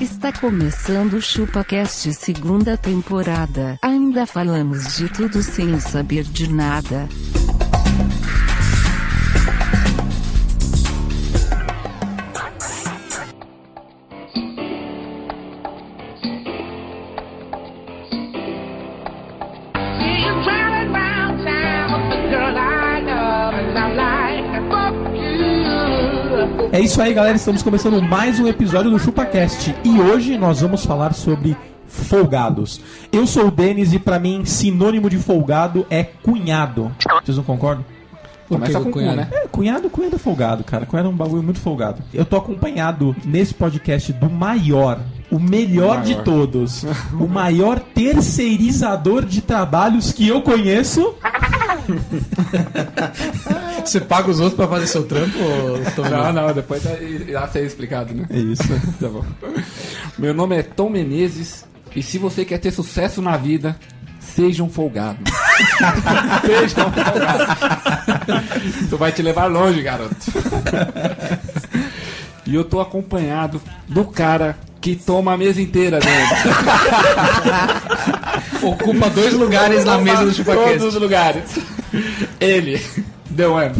Está começando o ChupaCast segunda temporada. Ainda falamos de tudo sem saber de nada. É isso aí, galera. Estamos começando mais um episódio do ChupaCast e hoje nós vamos falar sobre folgados. Eu sou o Denis e pra mim sinônimo de folgado é cunhado. Vocês não concordam? Começa com cunhado, né? É, cunhado, cunhado é folgado, cara. Cunhado é um bagulho muito folgado. Eu tô acompanhado nesse podcast do maior, o melhor de todos, o maior terceirizador de trabalhos que eu conheço. Você paga os outros pra fazer seu trampo? Ou... Não, não, depois já ser explicado, né? É isso. Tá bom. Meu nome é Tom Menezes e se você quer ter sucesso na vida, seja um folgado. seja um folgado. Isso vai te levar longe, garoto. E eu tô acompanhado do cara que toma a mesa inteira dele. Ocupa dois lugares na mesa do Todos ChupaCast. os lugares. Ele, The One.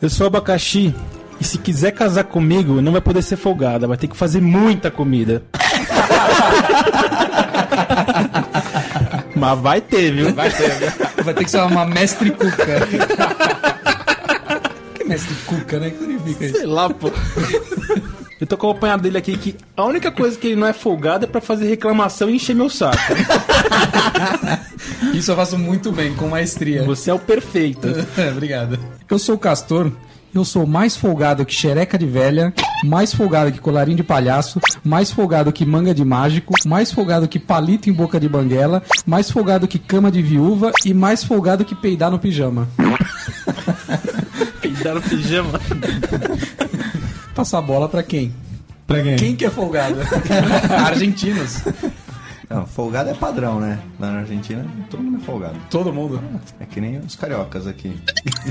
Eu sou abacaxi e se quiser casar comigo, não vai poder ser folgada, vai ter que fazer muita comida. Mas vai ter, viu? Vai ter? Vai ter que ser uma mestre cuca. que mestre cuca, né? Que significa isso? Sei lá, pô. Eu tô acompanhado dele aqui que a única coisa que ele não é folgado é pra fazer reclamação e encher meu saco. Isso eu faço muito bem, com maestria. Você é o perfeito. É, Obrigado. Eu sou o Castor. Eu sou mais folgado que xereca de velha, mais folgado que colarinho de palhaço, mais folgado que manga de mágico, mais folgado que palito em boca de banguela, mais folgado que cama de viúva e mais folgado que peidar no pijama. Peidar no pijama. Passar a bola pra quem? Pra quem? Quem que é folgado? Argentinos. Não, folgado é padrão, né? Lá na Argentina, todo mundo é folgado. Todo mundo. É que nem os cariocas aqui.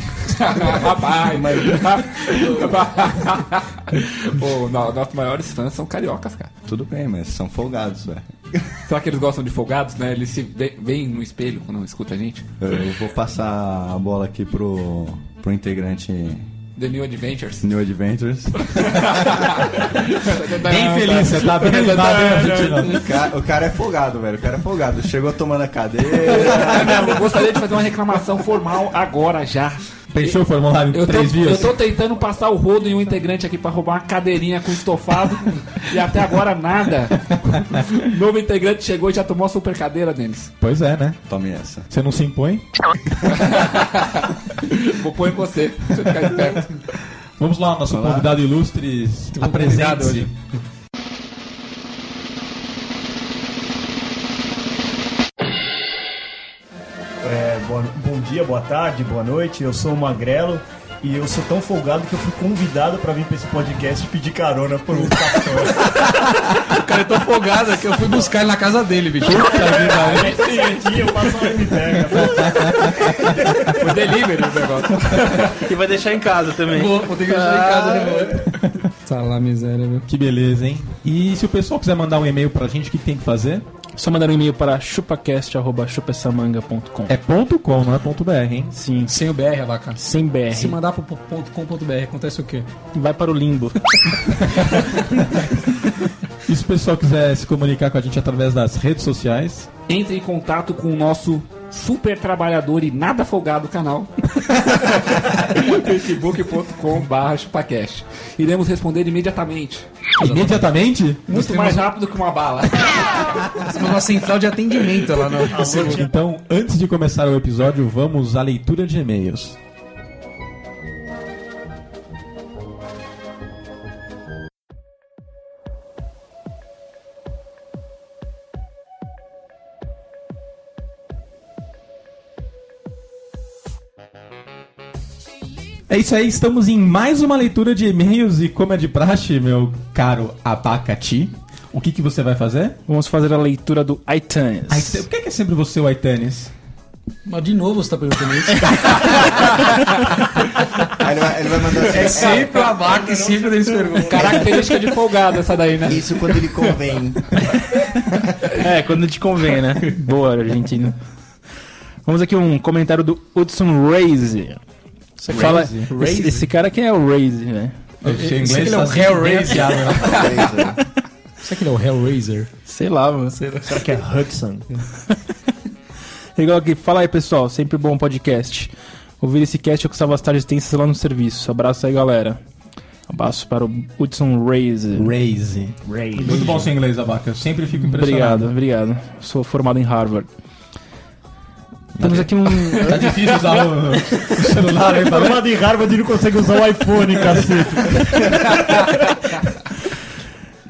Rapaz, mas. Pô, no- nossos maiores fãs são cariocas, cara. Tudo bem, mas são folgados, velho. Será que eles gostam de folgados, né? Eles se ve- veem no espelho quando escuta a gente. Eu vou passar a bola aqui pro, pro integrante The New Adventures. New Adventures. Bem feliz, você tá bem hein, Argentina? O cara, o cara é folgado, velho. O cara é folgado. Chegou tomando a cadeira. É gostaria de fazer uma reclamação formal agora já. Preencheu o formulário em Eu tô, três eu tô tentando passar o rodo em um integrante aqui pra roubar uma cadeirinha com estofado e até agora nada. Novo integrante chegou e já tomou a super cadeira, Denis. Pois é, né? Tome essa. Você não se impõe? Vou pôr em você, pra você ficar esperto. Vamos lá, nosso Olá. convidado ilustre. Apresente-se. Boa- bom dia, boa tarde, boa noite. Eu sou o Magrelo e eu sou tão folgado que eu fui convidado pra vir pra esse podcast pedir carona por um pastor. O cara é tão folgado que eu fui buscar ele na casa dele, bicho. Esse dia eu passo uma MPEG. Foi delivery o negócio. E vai deixar em casa também. Vou, vou ter que deixar em casa de novo. Tá lá, miséria, viu? Que beleza, hein? E se o pessoal quiser mandar um e-mail pra gente, o que tem que fazer? Só mandar um e-mail para chupacast.chupessamanga.com. É ponto .com, não é ponto .br, hein? Sim, Sem o BR, vaca. sem BR. Se mandar pro ponto .com.br, acontece o quê? Vai para o limbo. E se o pessoal quiser se comunicar com a gente através das redes sociais, Entre em contato com o nosso super trabalhador e nada folgado canal. facebook.com.br chupacast. Iremos responder imediatamente. imediatamente, Muito mais rápido que uma bala. Temos uma central de atendimento lá no Facebook. então, antes de começar o episódio, vamos à leitura de e-mails. É isso aí, estamos em mais uma leitura de e-mails e como é de praxe, meu caro Abacati, o que, que você vai fazer? Vamos fazer a leitura do iTunes. Por que, que é sempre você o Aitanes? Mas de novo você tá perguntando isso? Aí ele vai mandar, ele vai mandar assim. É sempre o abaca e sempre eles perguntam. Característica de folgado essa daí, né? Isso quando ele convém. É, quando te convém, né? Boa, Argentina. Vamos aqui um comentário do Hudson Raze. Você fala, esse, esse cara aqui é o Raze, né? O inglês ele é sempre Hellraiser. Será que ele é o Hellraiser? Sei lá, mano. Sei lá. Será que é Hudson? Legal aqui. Fala aí, pessoal. Sempre bom podcast. Ouvir esse cast é com salva as tardes tensas lá no serviço. Abraço aí, galera. Abraço para o Hudson Raze. Raise. Muito bom seu inglês, Abaca. Eu sempre fico Obrigado, impressionado. obrigado. Sou formado em Harvard. Temos aqui um. Tá difícil usar o, o celular aí pra Formado em Harvard e não consegue usar o iPhone, cacete.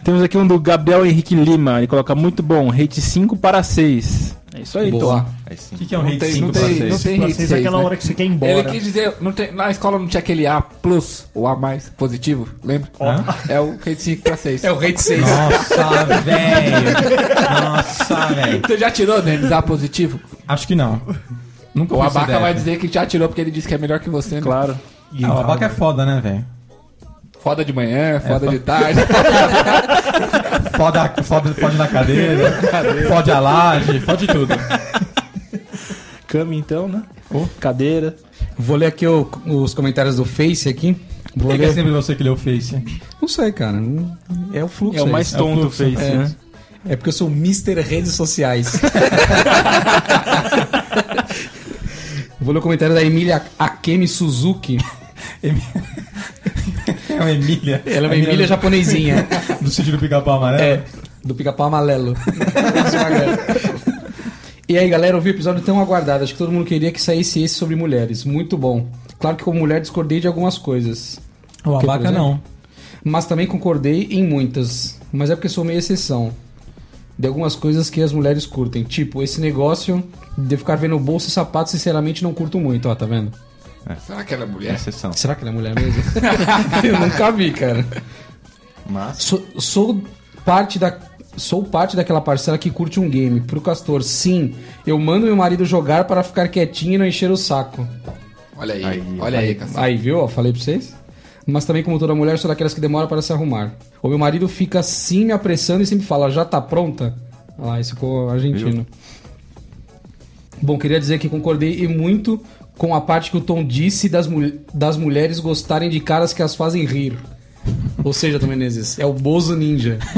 Temos aqui um do Gabriel Henrique Lima. Ele coloca muito bom, rate 5 para 6. É isso aí, Boa. O que, que é um Não hate tem, 5 não pra tem, vocês? não tem hate vocês é seis, aquela né? hora que você quer ir Ele embora. quis dizer, não tem, na escola não tinha aquele A plus, ou A mais positivo, lembra? Hã? É o rate 5 pra 6. É o Rate 6. Nossa, velho. Nossa, velho. Você já tirou, Denis, A positivo? Acho que não. Nunca O Abaca vai dizer que já tirou porque ele disse que é melhor que você, né? Claro. Ah, o Abaca é foda, né, velho? Foda de manhã, foda fo- de tarde. Foda, foda, fode na cadeira, fode a laje, fode tudo. Cama então, né? Oh. Cadeira. Vou ler aqui o- os comentários do Face aqui. Vou Por que é sempre você que leu o Face? Não sei, cara. É o fluxo. É o mais É o tonto fluxo. fez, É. né? É porque eu sou Mr. Redes Sociais. Vou ler o comentário da Emília Akemi Suzuki. É uma Emília. Ela é uma Emília japonesinha. Do sítio do pica-pau amarelo. É, do pica-pau amarelo. E aí, galera, eu vi o episódio tão aguardado. Acho que todo mundo queria que saísse esse sobre mulheres. Muito bom. Claro que como mulher discordei de algumas coisas. O Que, por Abaca exemplo? não. Mas também concordei em muitas. Mas é porque sou meio exceção. De algumas coisas que as mulheres curtem. Tipo, esse negócio de ficar vendo bolsa e sapato, sinceramente, não curto muito, ó, tá vendo? Será que ela é mulher? Exceção. Será que ela é mulher mesmo? Eu nunca vi, cara. Mas. Sou, sou parte da. Sou parte daquela parcela que curte um game. Pro Castor, sim. Eu mando meu marido jogar para ficar quietinho e não encher o saco. Olha aí, Aí, olha aí, cacete. Aí, viu? Falei pra vocês. Mas também, como toda mulher, sou daquelas que demora para se arrumar. O meu marido fica assim me apressando e sempre fala, já tá pronta? Lá, esse ficou argentino. Bom, queria dizer que concordei e muito com a parte que o Tom disse das, mul- das mulheres gostarem de caras que as fazem rir. Ou seja, Tom Menezes, é o Bozo Ninja.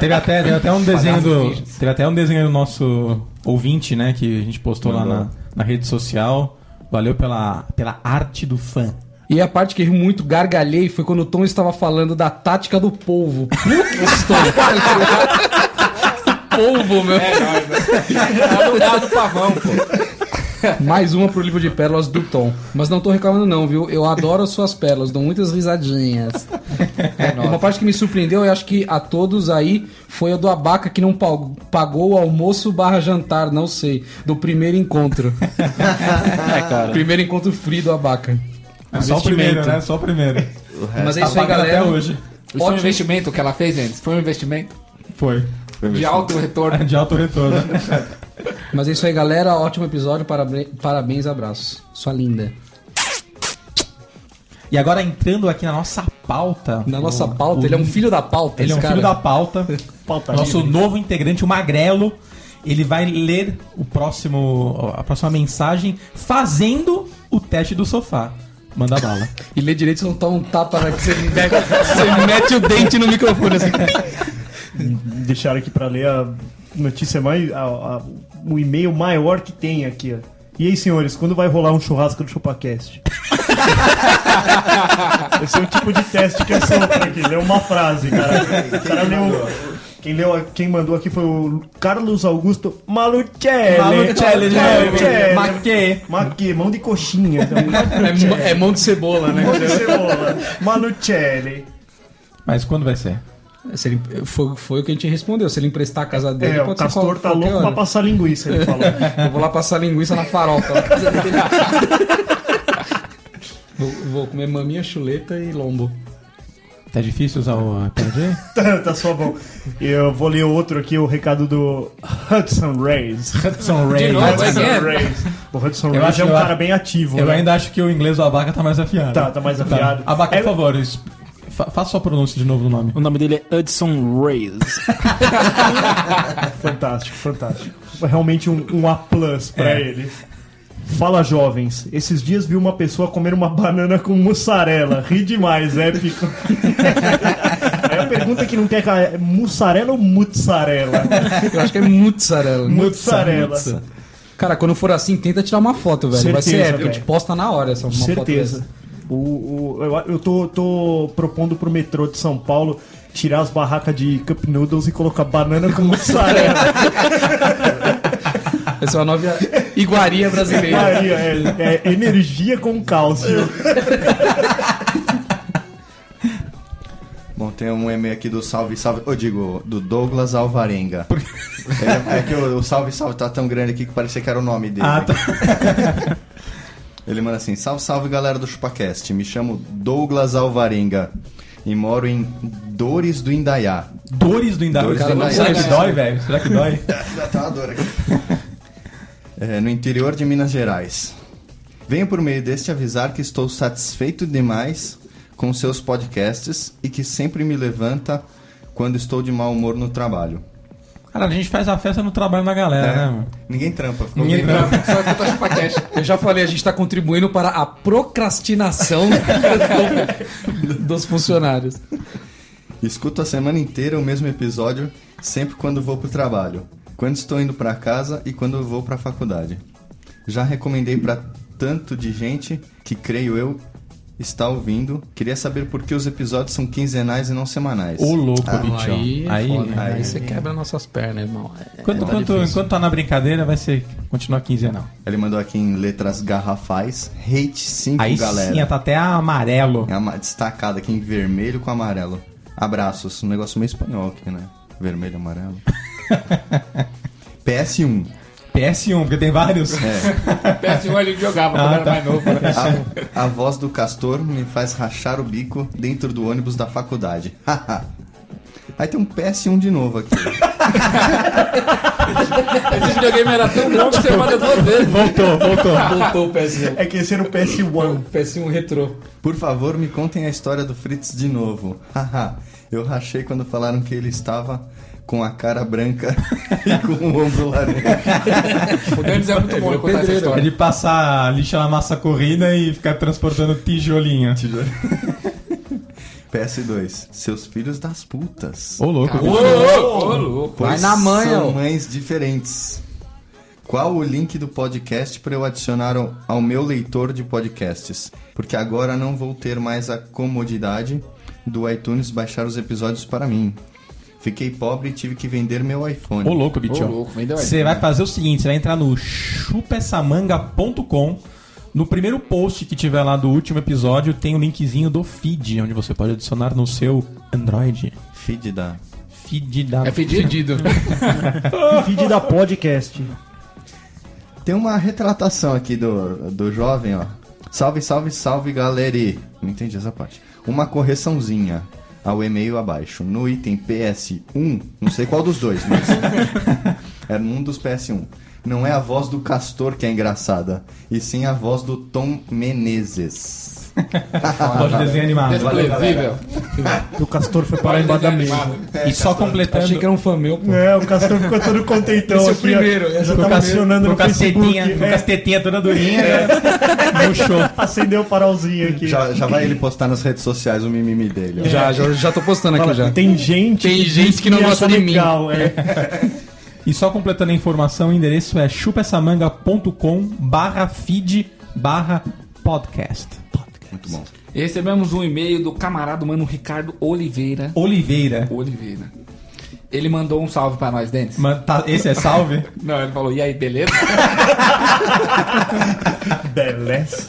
Teve até, teve até um desenho do. Teve até um desenho do nosso ouvinte, né? Que a gente postou lá na, na rede social. Valeu pela, pela arte do fã. E a parte que eu muito, gargalhei, foi quando o Tom estava falando da tática do polvo. Putz, Tom. polvo, meu. Tá no lado do pavão, pô. Mais uma pro livro de pérolas do Tom. Mas não tô reclamando não, viu? Eu adoro as suas pérolas, dou muitas risadinhas. Uma parte que me surpreendeu, eu acho que a todos aí, foi a do Abaca que não pag- pagou o almoço barra jantar, não sei, do primeiro encontro. É, cara. primeiro encontro free do Abaca. É só o primeiro, né? Só o primeiro. Mas é Tá isso aí, galera. até hoje. Isso foi um Ótimo. investimento que ela fez, Denis? Foi um investimento Foi. de alto retorno. De alto retorno. Mas é isso aí, galera. Ótimo episódio, parabe- parabéns, abraço. Sua linda. E agora entrando aqui na nossa pauta. Na nossa o- pauta, o- ele é um filho da pauta, Ele é um cara. filho da pauta. Pauta Nosso livre. novo integrante, o Magrelo. Ele vai ler o próximo, a próxima mensagem fazendo o teste do sofá. Manda bala. E ler direito, você não toma um tapa, né? Que você, mete, você mete o dente no microfone assim. Deixaram aqui pra ler a notícia mais. a- a- o e-mail maior que tem aqui, ó. E aí, senhores, quando vai rolar um churrasco do ChupaCast? Esse é o tipo de teste que é solto aqui. Leu uma frase, cara. O cara leu. Quem, leu, quem mandou aqui foi o Carlos Augusto Malucelli. Malucelli, né? Maquê. Maquê, mão de coxinha. Então, É, mão- é mão de cebola, né? mão de cebola. Malucelli. Mas quando vai ser? Se ele, foi, foi o que a gente respondeu. Se ele emprestar a casa dele, É, o pode ser Castor tá louco hora. pra passar linguiça, ele falou. Eu vou lá passar linguiça na farofa. na casa dele. vou, vou comer maminha, chuleta e lombo. Tá difícil usar o iPad? Tá, tá só bom. Eu vou ler outro aqui, o recado do Hudson Reis. Hudson Ray. De novo, Hudson? Reis. O Hudson Eu acho é um que eu cara bem ativo. Eu né? ainda acho que o inglês do Abaca tá mais afiado. Tá, tá mais afiado. Abaca, É- por favor, fa- faça sua pronúncia de novo do nome. O nome dele é Hudson Reyes. Fantástico, fantástico. Realmente um, um A plus pra É. ele. Fala jovens, esses dias vi uma pessoa comer uma banana com mussarela. Ri demais, épico. Aí a pergunta que não tem a cara é mussarela ou mussarela? Eu acho que é mussarela. Mussarela. Cara, quando for assim, tenta tirar uma foto, velho. Vai ser Certeza, épico. A gente posta na hora essa uma foto Certeza. dessa. O, o- eu, eu tô, tô propondo pro metrô de São Paulo tirar as barracas de cup noodles e colocar banana com mussarela. Essa é uma nova iguaria brasileira. Aí, é, é energia com cálcio. Bom, tem um e-mail aqui do Salve Salve. Eu digo, do Douglas Alvarenga. É, é que o, o Salve Salve tá tão grande aqui que parecia que era o nome dele. Ah, tá. Ele manda assim: Salve, salve galera do ChupaCast. Me chamo Douglas Alvarenga e moro em Dores do Indaiá. Dores do Indaiá. Dores Cara, do Será Indaiá. que dói, velho? Será que dói? Já tá uma dor aqui. É, no interior de Minas Gerais. Venho por meio deste avisar que estou satisfeito demais com seus podcasts e que sempre me levanta quando estou de mau humor no trabalho. Cara, a gente faz a festa no trabalho da galera, né, mano? Ninguém trampa. ficou Ninguém bem. trampa. Só escuta ChupaCast. Eu já falei, a gente tá contribuindo para a procrastinação dos funcionários. Escuto a semana inteira o mesmo episódio, sempre quando vou pro trabalho, quando estou indo pra casa e quando vou pra faculdade. Já recomendei pra tanto de gente que creio eu está ouvindo. Queria saber por que os episódios são quinzenais e não semanais. Ô, louco, Ah, bicho. Aí, é Aí, foda, aí- aí você quebra nossas pernas, irmão. É- Enquanto, tá enquanto, tá na brincadeira, vai ser continuar quinzenal. Ele mandou aqui em letras garrafais, hate 5, Aí galera. sim, tá até amarelo. É uma destacada aqui em vermelho com amarelo. Abraços. Um negócio meio espanhol aqui, né? Vermelho e amarelo. PS1. PS1, porque tem vários. É. PS1 a gente jogava Ah, quando era tá. mais novo. Né? A, a voz do castor me faz rachar o bico dentro do ônibus da faculdade. Aí tem um PS1 de novo aqui. Esse videogame era tão bom que você manda duas vezes. Voltou, voltou. Voltou o PS1. É que esse era o PS1. PS1 retrô. Por favor, me contem a história do Fritz de novo. Haha, eu rachei quando falaram que ele estava com a cara branca e com o ombro laranja. O Denis é muito bom em contar essa É história. de passar lixa na massa corrida e ficar transportando tijolinho. PS2. Seus filhos das putas. Ô, louco, Ô, louco, ô, louco. Vai na manha, São ó. mães diferentes. Qual o link do podcast para eu adicionar ao, ao meu leitor de podcasts? Porque agora não vou ter mais a comodidade do iTunes baixar os episódios para mim. Fiquei pobre e tive que vender meu iPhone. Ô, louco, bicho. Ô, louco, vendeu aí. Você vai fazer o seguinte: você vai entrar no chupessamanga.com. No primeiro post que tiver lá do último episódio, tem o linkzinho do feed, onde você pode adicionar no seu Android. Feed da. Feed da. É fedido. Feed da podcast. Tem uma retratação aqui do, do jovem, ó. Salve, salve, salve, galeri. Não entendi essa parte. Uma correçãozinha ao e-mail abaixo. No item PS1, não sei qual dos dois, mas. é um dos PS1. Não é a voz do Castor que é engraçada, e sim a voz do Tom Menezes. Voz de desenho animado. Desprezível. O Castor foi parar embaixo da mesa. E só completando. Achei que era um fã meu, pô. É, o Castor ficou todo contentão Esse é o aqui. primeiro, é Já com acionando no Facebook. com é, as tetinhas toda durinha, né? Murchou. Acendeu o farolzinho aqui. Já, já vai ele postar nas redes sociais o mimimi dele. ó. Já, já, já tô postando aqui Fala, já. Tem gente, Tem gente que não gosta de mim. legal, É. E só completando a informação, o endereço é chupessamanga.com barra feed barra podcast. Muito bom. E recebemos um e-mail do camarada mano Ricardo Oliveira. Oliveira. Oliveira. Ele mandou um salve pra nós, Denis. Tá- esse é salve? Não, ele falou, e aí, beleza? Beleza.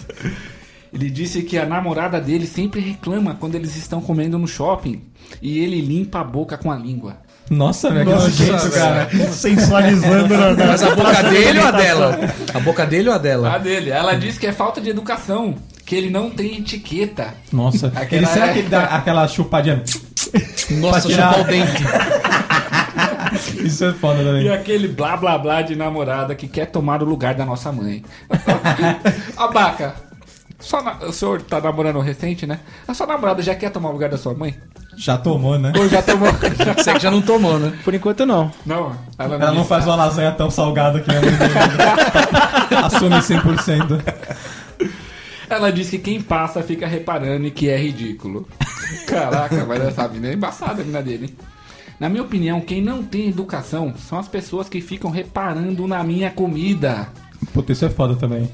Ele disse que a namorada dele sempre reclama quando eles estão comendo no shopping e ele limpa a boca com a língua. Nossa, velho, que Nossa, nojento, cara. Sensualizando na, na Mas a boca dele ou a dela? A boca dele ou a dela? A dele. Ela disse que é falta de educação que ele não tem etiqueta. Nossa, Aquela ele será é- que ele dá aquela chupadinha? Nossa, chupar o dente. Isso é foda E também. aquele blá blá blá de namorada que quer tomar o lugar da nossa mãe. Abaca, só na- o senhor tá namorando recente, né? A sua namorada já quer tomar o lugar da sua mãe? Já tomou, né? Ou já tomou? Você que já não tomou, né? Por enquanto não. não, ela não, Ela não disse. faz uma lasanha tão salgada que a mãe dele. Assume 100%. Ela diz que quem passa fica reparando e que é ridículo. Caraca, mas essa mina é embaçada, a mina dele. hein? Na minha opinião, quem não tem educação são as pessoas que ficam reparando na minha comida. Puta, isso é foda também.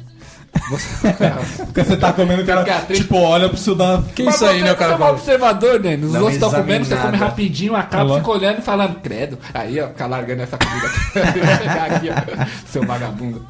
Porque você tá comendo, o cara, tipo, olha pro seu dar... Que isso aí, né, Você é um cara? observador, né? Os outros estão comendo, você come rapidinho, acaba, Alô? fica olhando e falando, credo. Aí, ó, fica largando essa comida aqui. Eu vou pegar aqui, ó, seu vagabundo.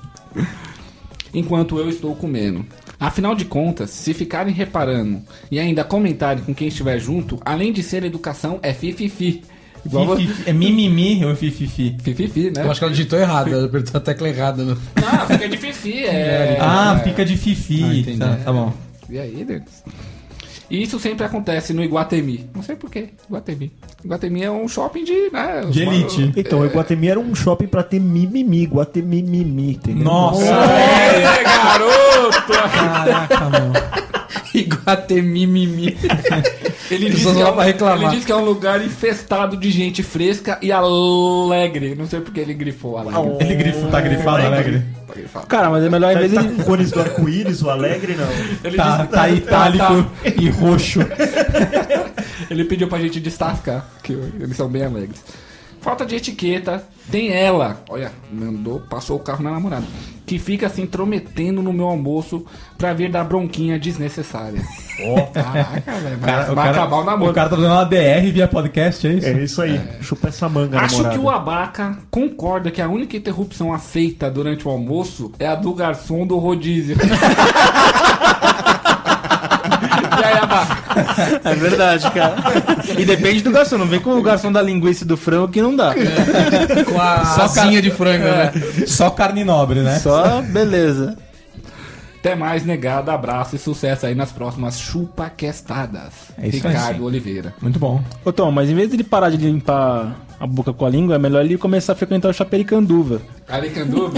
Enquanto eu estou comendo. Afinal de contas, se ficarem reparando e ainda comentarem com quem estiver junto, além de ser educação, é fififi. Igual vo- Fififi- É mimimi ou fififi? Fififi, né? Eu acho que ela digitou errado, ela apertou a tecla errada. Né? Não, fica de fifi, é... Ah, é. fica de fifi. Ah, tá, tá bom. E aí, Denis? E isso sempre acontece no Iguatemi. Não sei porquê, Iguatemi. Iguatemi é um shopping de... Né, De elite. Então, o Iguatemi era um shopping pra ter mimimi, Iguatemi mimimi, entendeu? Nossa! É, garoto! Caraca, mano. Iguatemi mimimi. Ele pessoas que é um, reclamar. ele disse que é um lugar infestado de gente fresca e alegre. Não sei porque ele grifou alegre. Ele grifo, tá grifado, alegre? Tá grifado. Cara, mas é melhor em Tá, vez de. tá com cores do arco-íris, o alegre, não. Ele, Tá, disse- tá itálico e roxo. ele pediu pra gente destacar que eles são bem alegres. Falta de etiqueta, tem ela, olha, mandou, passou o carro na namorada, que fica se intrometendo no meu almoço pra vir dar bronquinha desnecessária. Ó, caraca, velho, vai, Cara, vai acabar o namoro. o cara tá dando uma DR via podcast, é isso? É isso aí. Chupa essa manga, Acho namorada. que o Abaca concorda que a única interrupção aceita durante o almoço é a do garçom do rodízio. aí? É verdade, cara. E depende do garçom. Não vem com o garçom da linguiça e do frango que não dá. Com a Só asinha de frango, né? Só carne nobre, né? Só beleza. Até mais, negado. Abraço e sucesso aí nas próximas chupaquestadas. É isso aí, Ricardo sim. Oliveira. Muito bom. Ô Tom, mas em vez de ele parar de limpar a boca com a língua, é melhor ele começar a frequentar o chapericanduva. Aricanduva?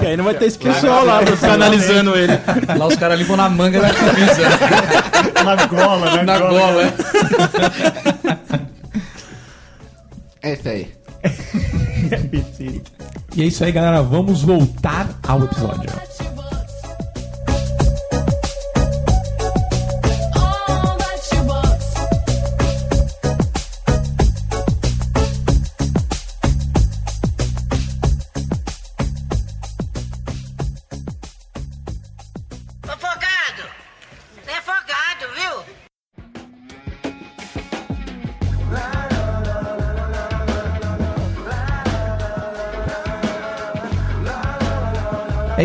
Que aí não vai ter esse pessoal lá pra ficar analisando ele. Lá os caras limpam na manga da camisa. né? Na gola, na, Na gola. é. É isso aí. E é isso aí, galera. Vamos voltar ao episódio.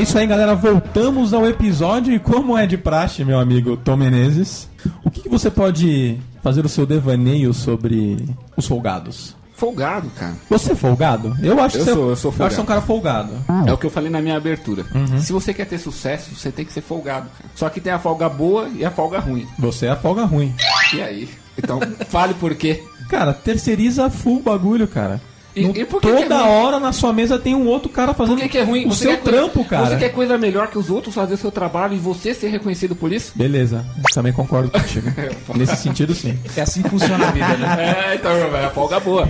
Isso aí, galera. Voltamos ao episódio. E como é de praxe, meu amigo Tom Menezes, o que, que você pode fazer o seu devaneio sobre os folgados? Folgado, cara. Você é folgado? Eu acho Eu que você, sou, eu sou acho que você é um cara folgado. É o que eu falei na minha abertura. Se você quer ter sucesso, você tem que ser folgado, cara. Só que tem a folga boa e a folga ruim. Você é a folga ruim. E aí? Então, fale por quê. Cara, terceiriza full o bagulho, cara. E- No- e por que que toda é ruim? hora na sua mesa tem um outro cara fazendo Por que, que é ruim? o Você seu quer coisa- trampo, cara. Você quer coisa melhor que os outros fazer seu trabalho e você ser reconhecido por isso? Beleza, também concordo contigo. Nesse sentido, sim. É assim que funciona a vida, né? É, então, é a folga boa.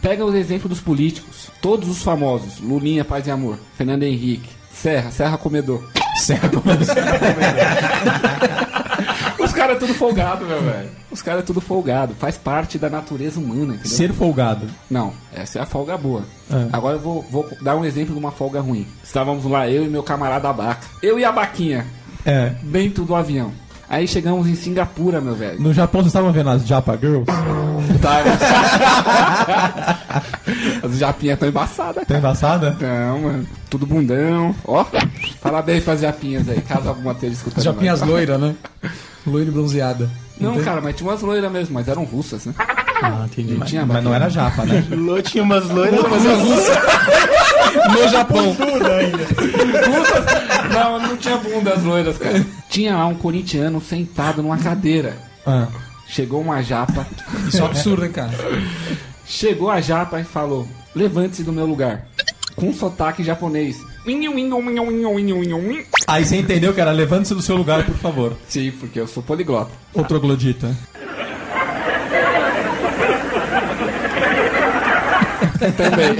Pega os exemplos dos políticos. Todos os famosos. Lulinha, Paz e Amor. Fernando Henrique. Serra, Serra Comedor. Certo? Os caras é tudo folgado, meu velho. Os caras é tudo folgado. Faz parte da natureza humana, entendeu? Ser folgado. Não, essa é a folga boa. É. Agora eu vou, vou dar um exemplo de uma folga ruim. Estávamos lá, eu e meu camarada Abaca. Eu e a Baquinha, É. dentro do avião. Aí chegamos em Singapura, meu velho. No Japão vocês estavam vendo as Japa Girls? Tá, As japinhas tão embaçadas, Tá embaçada? Não, mano. Tudo bundão. Ó, parabéns pras japinhas aí, caso alguma esteja escutando. Já pinhas nós. loiras, né? Loira e bronzeada. Não, cara, mas tinha umas loiras mesmo, mas eram russas, né? Ah, entendi. Não tinha Mas não era Japa, né? Lô tinha umas loiras. Mas é russa. No Japão. Tudo ainda. Não, não tinha bundas loiras, cara. Tinha lá um corintiano sentado numa cadeira. Ah. Chegou uma japa, Isso é um absurdo, hein, cara? chegou a japa e falou: Levante-se do meu lugar. Com sotaque japonês. Aí você entendeu, cara? Levante-se do seu lugar, por favor. Sim, porque eu sou poliglota. Ô troglodita. Também.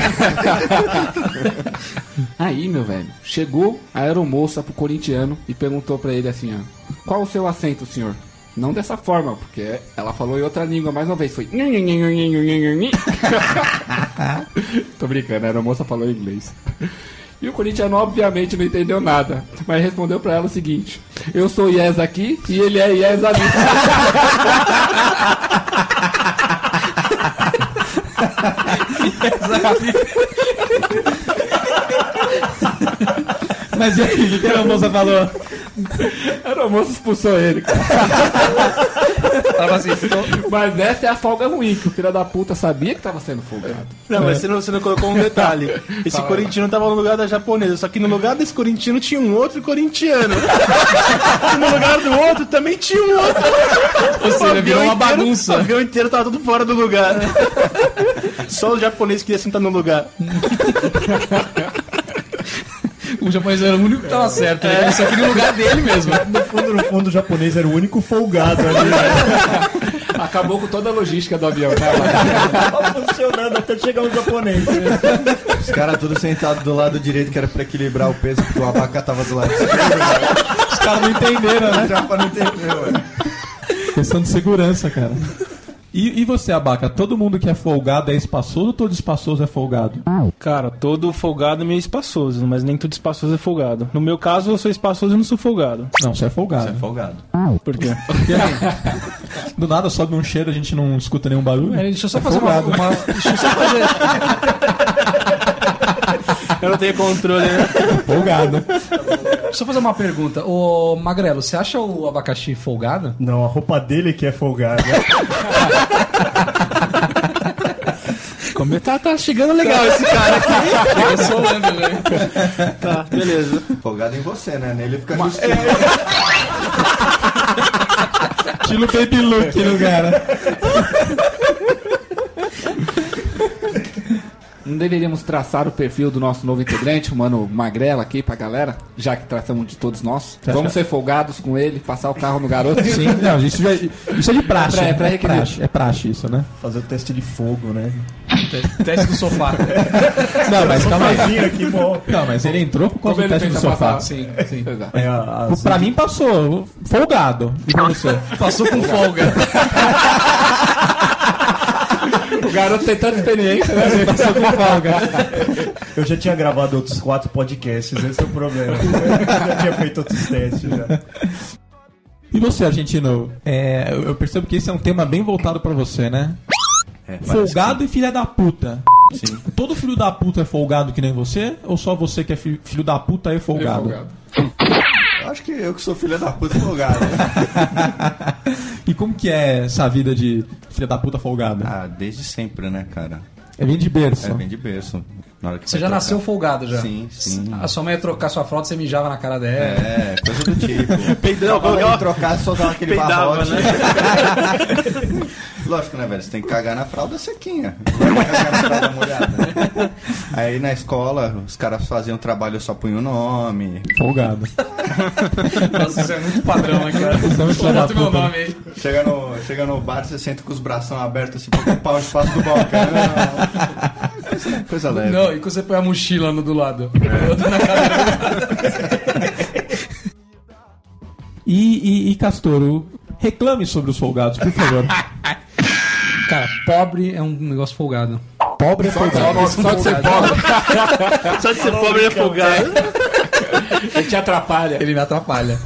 Aí, meu velho, chegou a aeromoça pro corintiano e perguntou pra ele assim, ó. Qual o seu acento, senhor? Não dessa forma, porque ela falou em outra língua mais uma vez. Foi. Tô brincando, a aeromoça falou inglês. E o corintiano obviamente não entendeu nada, mas respondeu pra ela o seguinte: Eu sou Yes aqui e ele é Yes ali. sabe? Mas e aí, o que a moça falou? A aeromoça expulsou ele. Tava assim, tô- Mas essa é a folga ruim, que o filho da puta sabia que tava sendo folgado. Não, mas você não, você não colocou um detalhe. Esse corintiano tava no lugar da japonesa, só que no lugar desse corintiano tinha um outro corintiano. e no lugar do outro também tinha um outro. Ou seja, virou uma inteiro- bagunça. O avião inteiro tava tudo fora do lugar. Só o japonês queria sentar no lugar. O japonês era o único que tava certo. Né? Ele só queria o lugar dele mesmo. No fundo, no fundo, o japonês era o único folgado ali. Né? Acabou com toda a logística do avião, cara. Tava funcionando até chegar um japonês. Os caras tudo sentados do lado direito, que era pra equilibrar o peso, porque o abaca tava do lado esquerdo. Os caras não entenderam, né? Já pra não entender, ué. Questão de segurança, cara. E, e você, Abaca? Todo mundo que é folgado é espaçoso ou todo espaçoso é folgado? Cara, todo folgado é meio espaçoso, mas nem todo espaçoso é folgado. No meu caso, eu sou espaçoso e não sou folgado. Não, você é folgado. Você é folgado. Por quê? Do nada sobe um cheiro, a gente não escuta nenhum barulho. É, deixa eu só fazer uma, folgado. uma- Deixa eu só fazer. Eu não tenho controle, né? Folgado. Deixa eu só fazer uma pergunta. Ô, Magrelo, você acha o abacaxi folgado? Não, a roupa dele que é folgada. Como tá, tá chegando legal esse cara aqui. Eu sou Lando, né? Tá, beleza. Folgado em você, né? Nele fica justiça. Estilo Baby Look no cara. Não deveríamos traçar o perfil do nosso novo integrante, o mano Magrela, aqui pra galera, já que tratamos de todos nós. Vamos ser folgados com ele, passar o carro no garoto. Sim, não, isso, já, isso é de praxe. É É, pra- é pra praxe, é praxe isso, né? Fazer o teste de fogo, né? Teste do sofá. Não, mas calma aí. Aqui, bom. Não, mas ele entrou por causa Como do teste do sofá. passar? Sim, sim. Exato. É, a, as- Pra mim passou, folgado. E pra você? Passou com folga. O garoto tem tanta experiência, né? Passou com folga. Eu já tinha gravado outros quatro podcasts, esse é o problema. Eu já tinha feito outros testes já. E você, argentino? É, eu percebo que esse é um tema bem voltado pra você, né? É, Folgado e filha da puta. que sim. Todo filho da puta é folgado que nem você? Ou só você que é fi- filho da puta é folgado? Eu acho que eu que sou filho da puta folgado. né? E como que é essa vida de filha da puta folgada? Ah, desde sempre, né, cara? É bem de berço. É bem de berço. Na hora que Você já trocar. nasceu folgado já. Sim, sim. A sua mãe ia trocar sua fralda, você mijava na cara dela. É, coisa do tipo. Peidão, lá trocar, soltava aquele Peidava, barrote. né? Lógico, né, velho? Você tem que cagar na fralda sequinha. Não vai cagar na fralda molhada. né? Aí na escola, os caras faziam trabalho, eu só punha o nome. Folgado. Nossa, isso é muito padrão, né, cara? É Bota meu nome aí. Chega no, chega no bar, você senta com os bração abertos assim pra ocupar o espaço do balcão. Coisa, coisa leve. Não, e quando você põe a mochila no do lado. E, e, e Castoro, reclame sobre os folgados, por favor. Cara, pobre é um negócio folgado. Pobre é folgado. Só de ser pobre, Só de ser pobre é folgado. ele te atrapalha. Ele me atrapalha.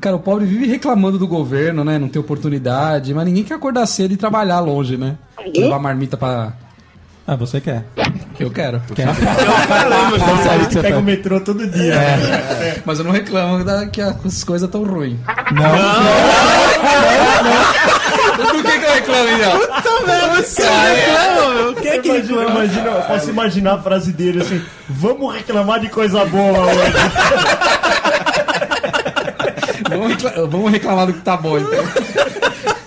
Cara, o pobre vive reclamando do governo, né? Não tem oportunidade, mas ninguém quer acordar cedo e trabalhar longe, né? Levar marmita pra. Ah, você quer? Eu quero. Quer? A gente pega o metrô todo dia. né? Mas eu não reclamo da, que as coisas tão ruins. Não. que, que eu reclamo, então? O que é que Imagina, imagina, eu posso imaginar a frase dele assim: Vamos reclamar de coisa boa hoje. Vamos, recla- vamos reclamar do que tá bom, então.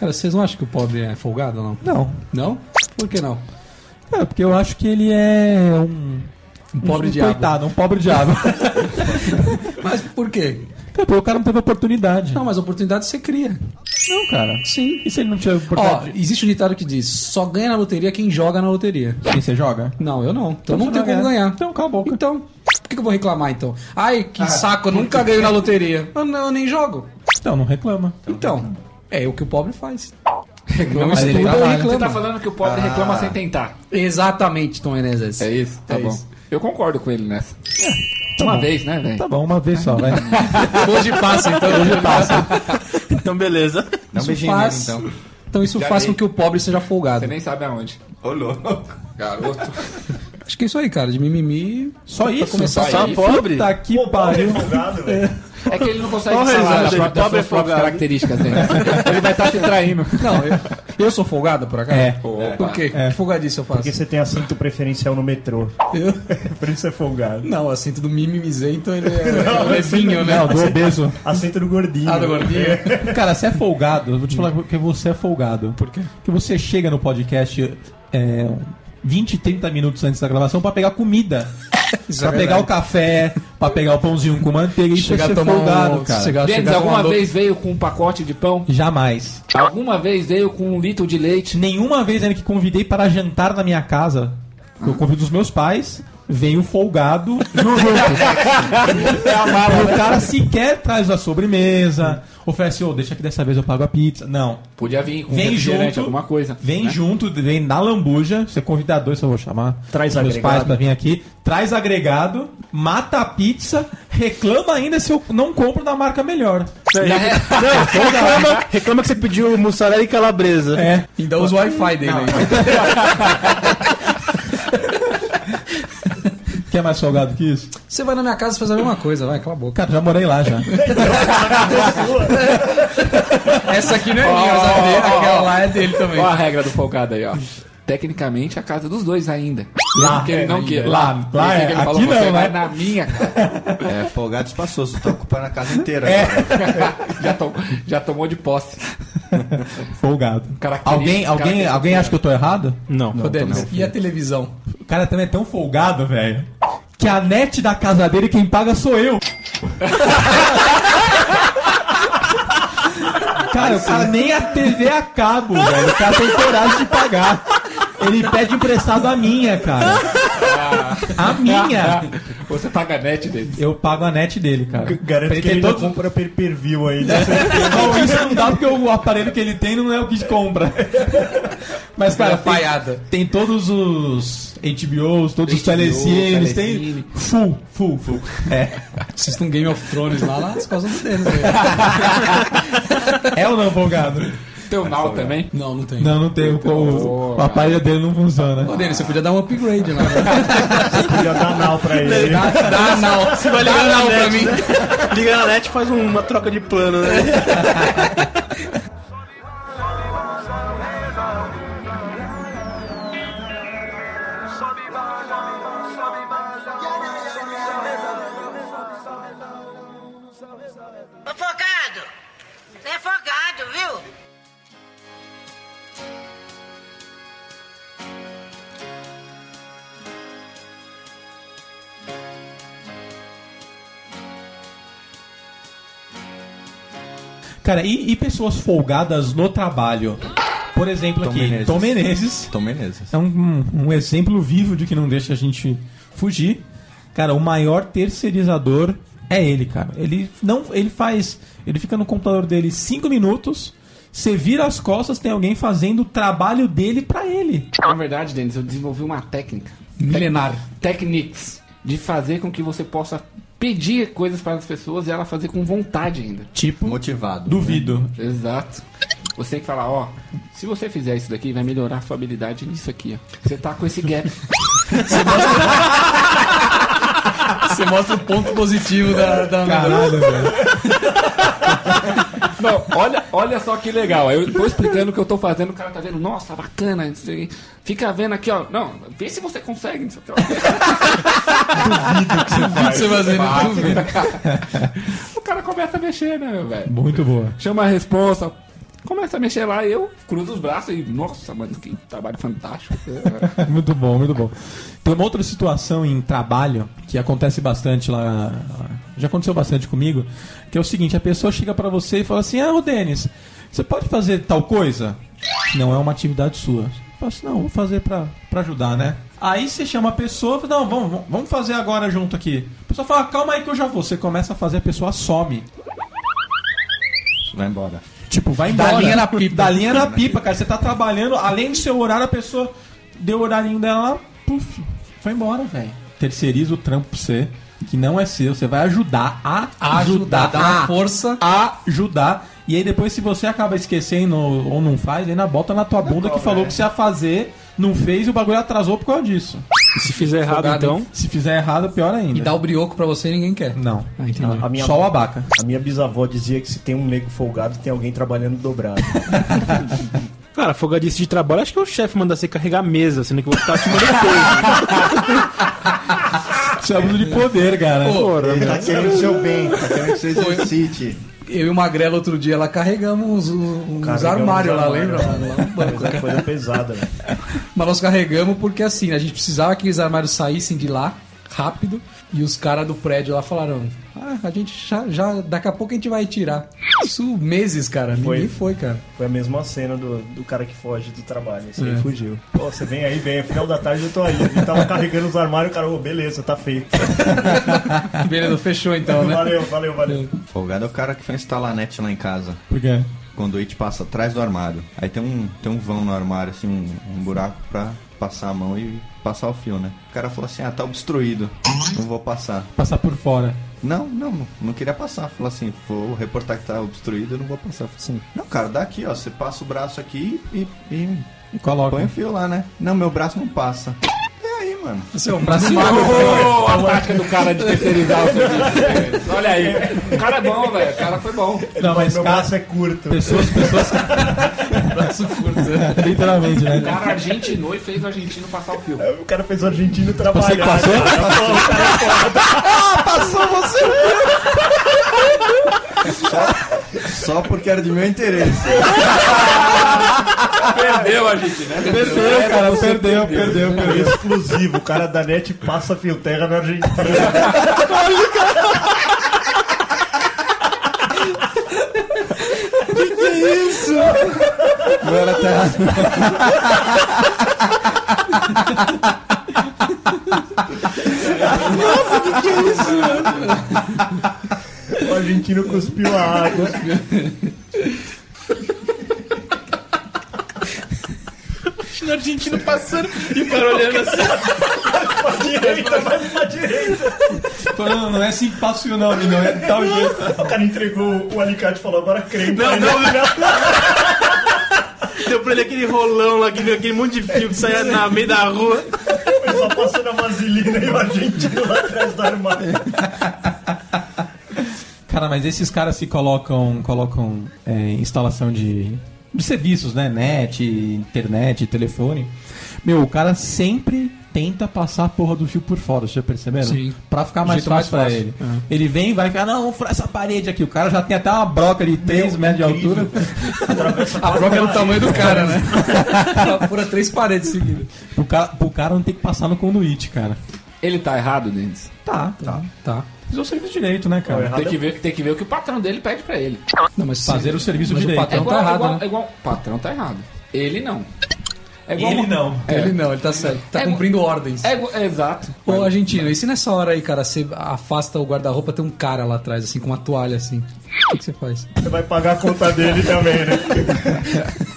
Cara, vocês não acham que o pobre é folgado ou não? Não. Não? Por que não? É, porque eu acho que ele é um. Um pobre um diabo. Coitado, um pobre diabo. Mas por quê? É, porque o cara não teve oportunidade. Não, mas oportunidade você cria. Não, cara. Sim. E se ele não tiver Ó, oportunidade? existe um ditado que diz: só ganha na loteria quem joga na loteria. Quem você joga? Não, eu não. Então, não você tenho não como ganha. ganhar. Então, cala a boca. Então, por que, eu vou reclamar então? Ai, que saco, eu nunca ganho na loteria. Eu, não, eu nem jogo. Então, não reclama. Então, é o que o pobre faz. Reclama, Mas ele estuda e reclama. Você tá falando que o pobre reclama sem tentar. Exatamente, Tom Menezes. É isso? Tá É bom. isso. Eu concordo com ele nessa. Uma vez, né, velho? Tá bom, uma vez só, vai. Hoje passa, então. Hoje passa. Então, beleza. Dá um Isso beijinho faz, nele, então. então isso Já faz com que o pobre seja folgado. Você nem sabe aonde. Ô, louco. Garoto. Acho que é isso aí, cara. De mimimi. Só isso? começar Só pobre? Puta que Pô, pobre pariu. folgado, velho. É que ele não consegue Qual falar das, dele? pró- das Pobre é suas próprias folgado. características dele. Ele vai estar se traindo. Não, eu, eu sou folgado, por acaso? É. Por quê? Que folgadice eu faço? Porque você tem assento preferencial no metrô. Eu- Por isso é folgado. Não, o assento do mimimizento, ele é levinho, né? Não, do obeso. Assento do gordinho. Ah, do gordinho. Cara, você é folgado. Eu vou te falar que você é folgado. Por quê? Porque você chega no podcast é, 20, 30 minutos antes da gravação pra pegar comida. Isso pra é pegar o café, pra pegar o pãozinho com manteiga. Isso é Chegar ser tomar folgado, um... cara. Chegar, Denis, chegar alguma vez veio com um pacote de pão? Jamais. Alguma vez veio com um litro de leite? Nenhuma vez ainda que convidei para jantar na minha casa, eu convido os meus pais, veio folgado no grupo. É a mala, o cara sequer traz a sobremesa, oferece, ô, deixa que dessa vez eu pago a pizza. Não. Podia vir com Vem junto, alguma coisa. Vem né? junto, vem na lambuja, você convida dois, eu vou chamar Traz meus agregado. pais pra vir aqui, traz agregado, mata a pizza, reclama ainda se eu não compro da marca melhor. Não, reclama, reclama que você pediu mussarela e calabresa. É. Ainda usa o Wi-Fi dele aí. Quer mais folgado que isso? Você vai na minha casa e faz a mesma coisa, vai, cala a boca. Cara, já morei lá já. Essa aqui não é minha, mas a dele, aquela lá é dele também. Ó a regra do folgado aí, ó. Tecnicamente, a casa dos dois ainda. Lá, Porque ele não é, quer. lá, lá Ele é, que ele aqui falou, não, você né? vai na minha casa. É, folgado espaçoso. Tá ocupando a casa inteira. É. já, tom- já tomou de posse. Folgado. Alguém, alguém, alguém acha que eu tô errado? Não. Ô, Denis, e a televisão? O cara também é tão folgado, velho, que a net da casa dele quem paga sou eu. Cara, o cara nem a TV a cabo, velho. O cara tem coragem de pagar. Ele pede emprestado a minha, cara. A minha. Você paga a net dele. Eu pago a net dele, cara. Garanto Pra que ele ainda todo- compra per per view ainda. Não, isso não dá porque o aparelho que ele tem não é o que de compra. Mas, cara, tem, tem todos os HBOs, todos os HBO, telecines, tem full, full, full. É. Assista um Game of Thrones lá nas costas do Denis. velho. É ou não, folgado? Teu Now também. Não, não tem. Não, não tem. O, o, o aparelho dele não funciona. Ô, Denis, você podia dar um upgrade lá. né? Podia dar nau pra ele. Dá, dá. Você vai ligar não pra mim. Liga na net e faz um- uma troca de plano, né? Você é folgado, Cara, e, e pessoas folgadas no trabalho? Por exemplo, Tom aqui, Menezes. Tom Menezes. Tom Menezes. É um, um exemplo vivo de que não deixa a gente fugir. Cara, o maior terceirizador é ele, cara. Ele não, ele faz, ele fica no computador dele cinco minutos. Você vira as costas, tem alguém fazendo o trabalho dele pra ele. Na verdade, Denis, eu desenvolvi uma técnica. Milenar. Techniques. De fazer com que você possa pedir coisas para as pessoas e ela fazer com vontade ainda. Tipo, Motivado. duvido. Exato. Você tem que falar, ó, se você fizer isso daqui, vai melhorar a sua habilidade nisso aqui, ó. Você tá com esse gap. Você mostra o ponto positivo da, da Caralho, velho. Não, olha, olha só que legal. Eu tô explicando o que eu tô fazendo, o cara tá vendo, nossa, bacana. Fica vendo aqui, ó. Não, vê se você consegue. Não sei o que. Você fazendo tudo. né, cara? O cara começa a mexer, né, meu velho? Muito boa. Chama a responsa. Começa a mexer lá, eu cruzo os braços e, nossa, mano, que trabalho fantástico. Muito bom, muito bom. Tem uma outra situação em trabalho que acontece bastante lá, já aconteceu bastante comigo, que é o seguinte, a pessoa chega pra você e fala assim, ah, ô Denis, você pode fazer tal coisa? Não é uma atividade sua. Eu falo assim, não, vou fazer pra, pra ajudar, né? Aí você chama a pessoa e fala, não, vamos, vamos fazer agora junto aqui. A pessoa fala, calma aí que eu já vou. Você começa a fazer, a pessoa some. Vai embora. Tipo, vai Dá embora. linha na pipa. Dá linha na pipa, cara. Você tá trabalhando, além do seu horário, a pessoa deu o horarinho dela, puf, foi embora, velho. Terceiriza o trampo pra você, que não é seu. Você vai ajudar a Ajudar, ajudar, dar uma a força. ajudar. E aí depois, se você acaba esquecendo ou não faz, ainda bota na tua bunda que falou que você ia fazer, não fez e o bagulho atrasou por causa disso. E se fizer errado, Folgado, então. Se fizer errado, pior ainda. E dá o brioco pra você e ninguém quer. Não. Ah, entendi. A minha, Só o abaca. a minha bisavó dizia que se tem um nego folgado, tem alguém trabalhando dobrado. Cara, folgadice de trabalho, acho que o chefe manda você carregar a mesa, sendo que eu vou ficar acima do peso. Isso é abuso de poder, cara. Pô, Ele tá querendo o seu bem, tá querendo que você exercite. Eu e o Magrelo outro dia lá carregamos uns, uns Carregamos armários lá, armário, lembra? né? Lá no banco. Coisa, coisa pesada, né? Mas nós carregamos porque assim, a gente precisava que os armários saíssem de lá rápido e os caras do prédio lá falaram: Ah, a gente já, já- daqui a pouco a gente vai tirar. Isso meses, cara. Foi. Ninguém foi, cara. Foi a mesma cena do, do cara que foge do trabalho, assim, É. ele fugiu. Pô, você vem aí, vem, final da tarde eu tô aí. A gente tava carregando os armários, o cara, ô, beleza, tá feito. Beleza, fechou então, né? Valeu, valeu, valeu. Folgado é o cara que foi instalar a net lá em casa. Por quê? Quando o it passa atrás do armário. Aí tem um, tem um vão no armário, assim, um, um buraco pra passar a mão e passar o fio, né? O cara falou assim, ah, tá obstruído. Não vou passar. Passar por fora. Não, não, não, não queria passar. Falou assim, vou reportar que tá obstruído, eu não vou passar. Falei assim, não, cara, dá aqui, ó. Você passa o braço aqui e, e E coloca. põe o fio lá, né? Não, meu braço não passa. E aí, mano? Seu braço Ô, a tática do cara de terceirizar o serviço. Olha aí. O cara é bom, velho. O cara foi bom. Não, mas meu cara, braço é curto. pessoas, pessoas. Braço curto. né? Literalmente, O né? cara argentinou e fez o argentino passar o fio. O cara fez o argentino trabalhar. que passou? o cara é foda. Passou você! Só porque era de meu interesse. Perdeu a gente, né? Perdeu, cara, perdeu, perdeu, perdeu. exclusivo. O cara da net passa fio terra na Argentina. Não era terra. O argentino cuspiu a água. O argentino passando e para olhando assim. Pra direita, vai pra direita. Falando, não é assim que passa o fio, não, não é de tal jeito. O cara entregou o alicate e falou, agora creme. Não, não, Deu pra ele aquele rolão lá, aquele, aquele monte de fio que saia na meio da rua. Foi só passando a vaselina e o argentino lá atrás do armário. Cara, mas esses caras que colocam, colocam é, instalação de, de serviços, né? Net, internet, telefone. Meu, o cara sempre tenta passar a porra do fio por fora, vocês já perceberam? Sim. Pra ficar mais jeito mais fácil pra fácil. ele. Ele vem e vai ficar, não, vamos furar essa parede aqui. O cara já tem até uma broca de 3 metros de altura. A broca é do tamanho do cara, né? Ela fura três paredes seguidas. Pro cara, pro cara não tem que passar no conduíte, cara. Ele tá errado, Denis. Tá, tá. Tá. Fiz o serviço direito, né, cara? Tem que, ver, tem que ver o que o patrão dele pede pra ele. Não, mas Fazer o serviço mas direito. O patrão igual, tá errado, igual, né? é igual- O patrão tá errado. Ele não. É igual Ele uma- não. É. Ele não, ele tá certo. Tá É- cumprindo ordens. É, igual- é exato. Ô, argentino, e se nessa hora aí, cara, você afasta o guarda-roupa, tem um cara lá atrás, assim, com uma toalha, assim. O que, que você faz? Você vai pagar a conta dele também, né?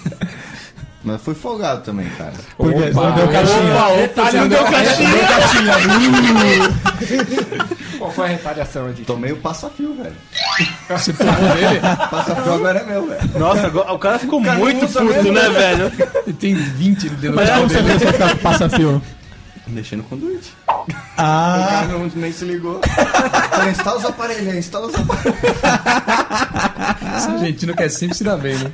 Mas fui folgado também, cara. Porque não deu caixinha. Detalhe, não deu caixinha. Qual foi a retaliação, gente? Tomei o passa-fio, velho. Você tomou dele? Passa-fio agora é meu, velho. Nossa, agora- o cara ficou cara muito puto, mesmo, né, velho? Ele tem 20 dentro Mas dele. Você fica passa fio. Deixei no conduíte. Ah, O cara não, nem se ligou. Falei, instala os aparelhos, instala os aparelhos. Esse argentino quer sempre se dar bem, né?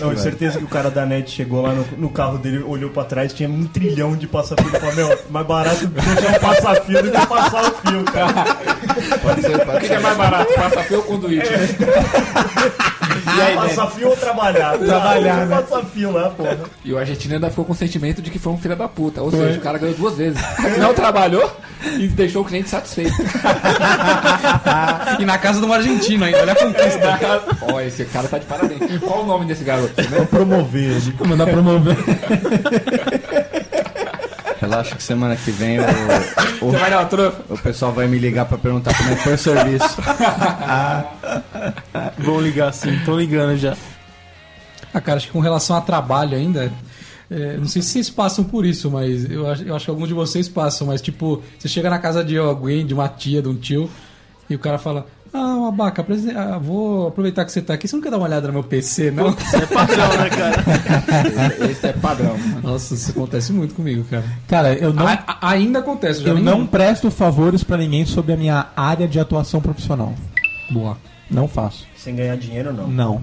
Não, certeza que o cara da net chegou lá no, no carro dele, olhou pra trás, tinha um trilhão de passa-fio. Falou, meu, mais barato deixar o passa-fio do que passar o fio, cara. Pode ser, O pode que, que ser. é mais barato? Passa fio ou conduíte? E aí, passa-fio ou trabalhar? Trabalhar, né? Passa-fio lá, porra. E o argentino ainda ficou com o sentimento de que foi um filho da puta. Ou seja, o cara ganhou duas vezes. Não trabalhou e deixou o cliente satisfeito. E na casa de um argentino ainda, olha a conquista. Ó, esse cara tá de parabéns. Qual o nome desse garoto? Né? Vou promover mandar promover. Relaxa que semana que vem o, Você vai dar o pessoal vai me ligar pra perguntar como é que foi o serviço. Vão ligar sim, tô ligando já. Ah, cara, acho que com relação a trabalho ainda. é, não sei se vocês passam por isso, mas eu acho, eu acho que alguns de vocês passam. Mas, tipo, você chega na casa de alguém, de uma tia, de um tio, e o cara fala: Ah, uma abaca, ah, vou aproveitar que você tá aqui. Você não quer dar uma olhada no meu PC, não? É padrão, né, cara? Esse é padrão. mano. Nossa, isso acontece muito comigo, cara. Cara, eu não, A- a- ainda acontece, eu já eu nem- não presto favores pra ninguém sobre a minha área de atuação profissional. Boa. Não faço. Sem ganhar dinheiro, não. Não.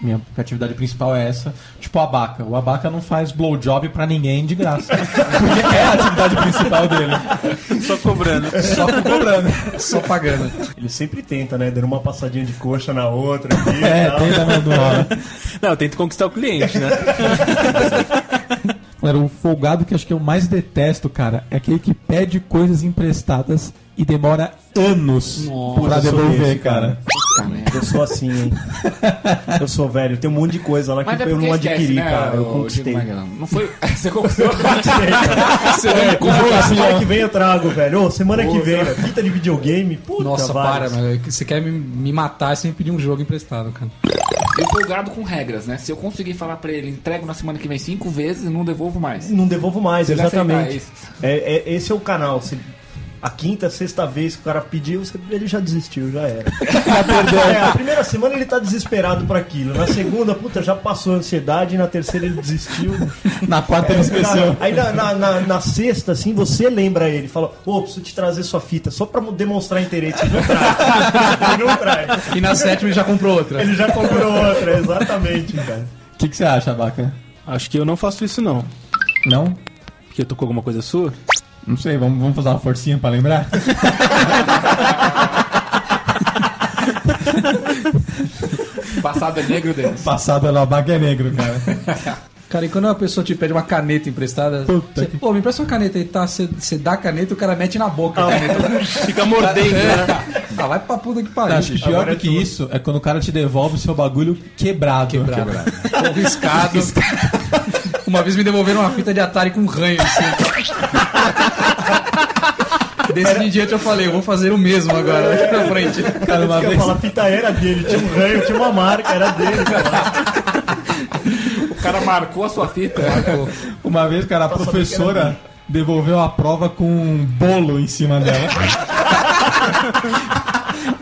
Minha atividade principal é essa. Tipo o Abaca. O Abaca não faz blowjob pra ninguém de graça. Porque é a atividade principal dele. Só cobrando. Só cobrando. Só pagando. Ele sempre tenta, né? Dando uma passadinha de coxa na outra aqui É, também do hora. Não, eu tento conquistar o cliente, né? Galera, o folgado que acho que eu mais detesto, cara, é aquele que pede coisas emprestadas e demora anos Nossa, pra eu sou devolver, esse, cara. Eu sou assim, hein? Eu sou velho. Tem um monte de coisa lá que Mas é eu não esquece, adquiri, né, cara. Eu o conquistei. Não foi... Você conquistou? Você não É, comprou assim, semana ó. que vem eu trago, velho. Ô, semana que vem, velho. Fita de videogame. Puta, Nossa, para, várias. mas você quer me, me matar sem me pedir um jogo emprestado, cara. Eu folgado com regras, né? Se eu conseguir falar pra ele, entrego na semana que vem cinco vezes e não devolvo mais. Não devolvo mais, Se exatamente. É, é- esse é o canal. Se a quinta, sexta vez que o cara pediu, ele já desistiu, já era. É, a primeira semana ele tá desesperado por aquilo. Na segunda, puta, já passou a ansiedade. Na terceira ele desistiu. Na quarta ele esqueceu. Na- aí na, na, na- na sexta, assim, você lembra ele. Fala, ô, preciso te trazer sua fita. Só pra demonstrar interesse. Ele não traz. Ele não traz. E na sétima ele já comprou outra. Ele já comprou outra, exatamente, cara. O que, que você acha, Abaca? Acho que eu não faço isso, não. Não? Porque eu tô com alguma coisa sua? Não sei, vamos, vamos fazer uma forcinha pra lembrar? Passado é negro deles. Passado no Abaca é negro, cara. Cara, e quando uma pessoa te pede uma caneta emprestada, Puta você, que- pô, me empresta uma caneta aí, tá? Você você dá a caneta e o cara mete na boca a caneta. Fica mordendo, né? Ah, vai pra puta que pariu. Que pior do é que tudo. isso é quando o cara te devolve o seu bagulho quebrado. Quebrado. Pô, riscado. Uma vez me devolveram uma fita de Atari com ranho assim. Desse dia em diante eu falei, eu vou fazer o mesmo agora, daqui pra frente. Cara, uma Eu vez, falar, a fita era dele. Tinha um ranho, tinha uma marca, era dele, cara. O cara marcou a sua fita. uma vez, cara, a saber professora devolveu a prova com um bolo em cima dela.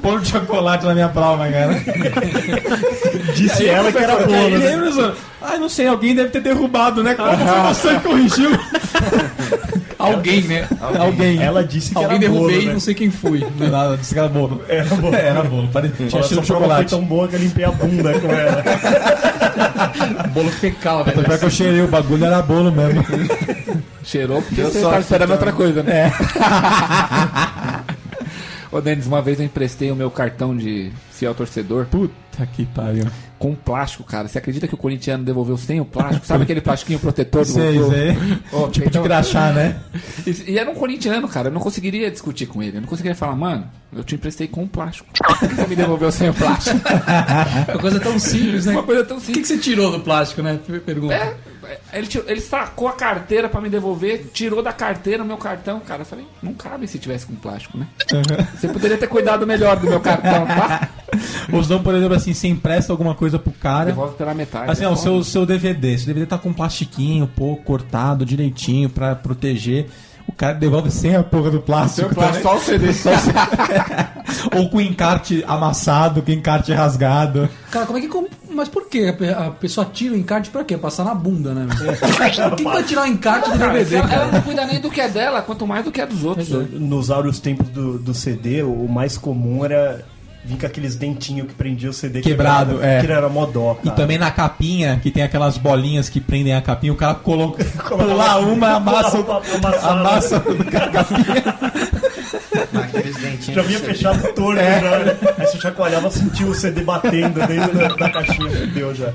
bolo de chocolate na minha prova, cara. Disse ela que era E bolo. né? Ai, não sei, alguém deve ter derrubado, né? Como você corrigiu? Alguém, né? Alguém. Ela disse que Alguém era bolo, derrubei e né? não sei quem fui. Não, nada, disse que era bolo. Era bolo. Era bolo, parecia. Tinha cheiro de prova foi chocolate. tão boa que eu limpei a bunda com ela. Bolo fecal, Tanto é velho. que eu cheirei o bagulho, era bolo mesmo. Cheirou porque Eu você só tá esperando outra coisa, né? Ô, Denis, uma vez eu emprestei o meu cartão de fiel torcedor Puta que pariu. Com plástico, cara. Você acredita que o corintiano devolveu sem o plástico? Sabe aquele plastiquinho protetor do Sei, do- sei. Ô, Tipo de então- crachá, né? E, e era um corintiano, cara. Eu não conseguiria discutir com ele. Eu não conseguiria falar, mano, eu te emprestei com plástico. Por que você me devolveu sem o plástico? Uma coisa tão simples, né? Uma coisa tão O que, que simples. você tirou do plástico, né? Pergunta. É, ele, tirou- ele sacou a carteira pra me devolver, tirou da carteira o meu cartão, cara. Eu falei, não cabe se tivesse com plástico, né? Você poderia ter cuidado melhor do meu cartão, tá? Ou senão, por exemplo, assim, você empresta alguma coisa pro cara. Devolve pela metade. Assim, é ó, o seu, seu DVD. Esse DVD tá com plastiquinho, pô, cortado direitinho pra proteger. O cara devolve sem a porra do plástico. Seu plástico, só o CD. Só o CD. Ou com o encarte amassado, com o encarte rasgado. Cara, como é que. Mas por que a pe- a pessoa tira o encarte pra quê? Passar na bunda, né? meu? Quem vai tirar o encarte do DVD, Ela não cuida nem do que é dela, quanto mais do que é dos outros. Nos áureos tempos do, do CD, o mais comum era vir com aqueles dentinhos que prendia o CD Quebrado, é. Que era modó, E cara. também na capinha, que tem aquelas bolinhas que prendem a capinha, o cara coloca pula uma, amassa, o- Amassava. amassa Aqueles dentinhos. Já vinha fechado torto, É. já. né? Aí você chacoalhava, sentia o CD batendo dentro da, da caixinha. Deu já.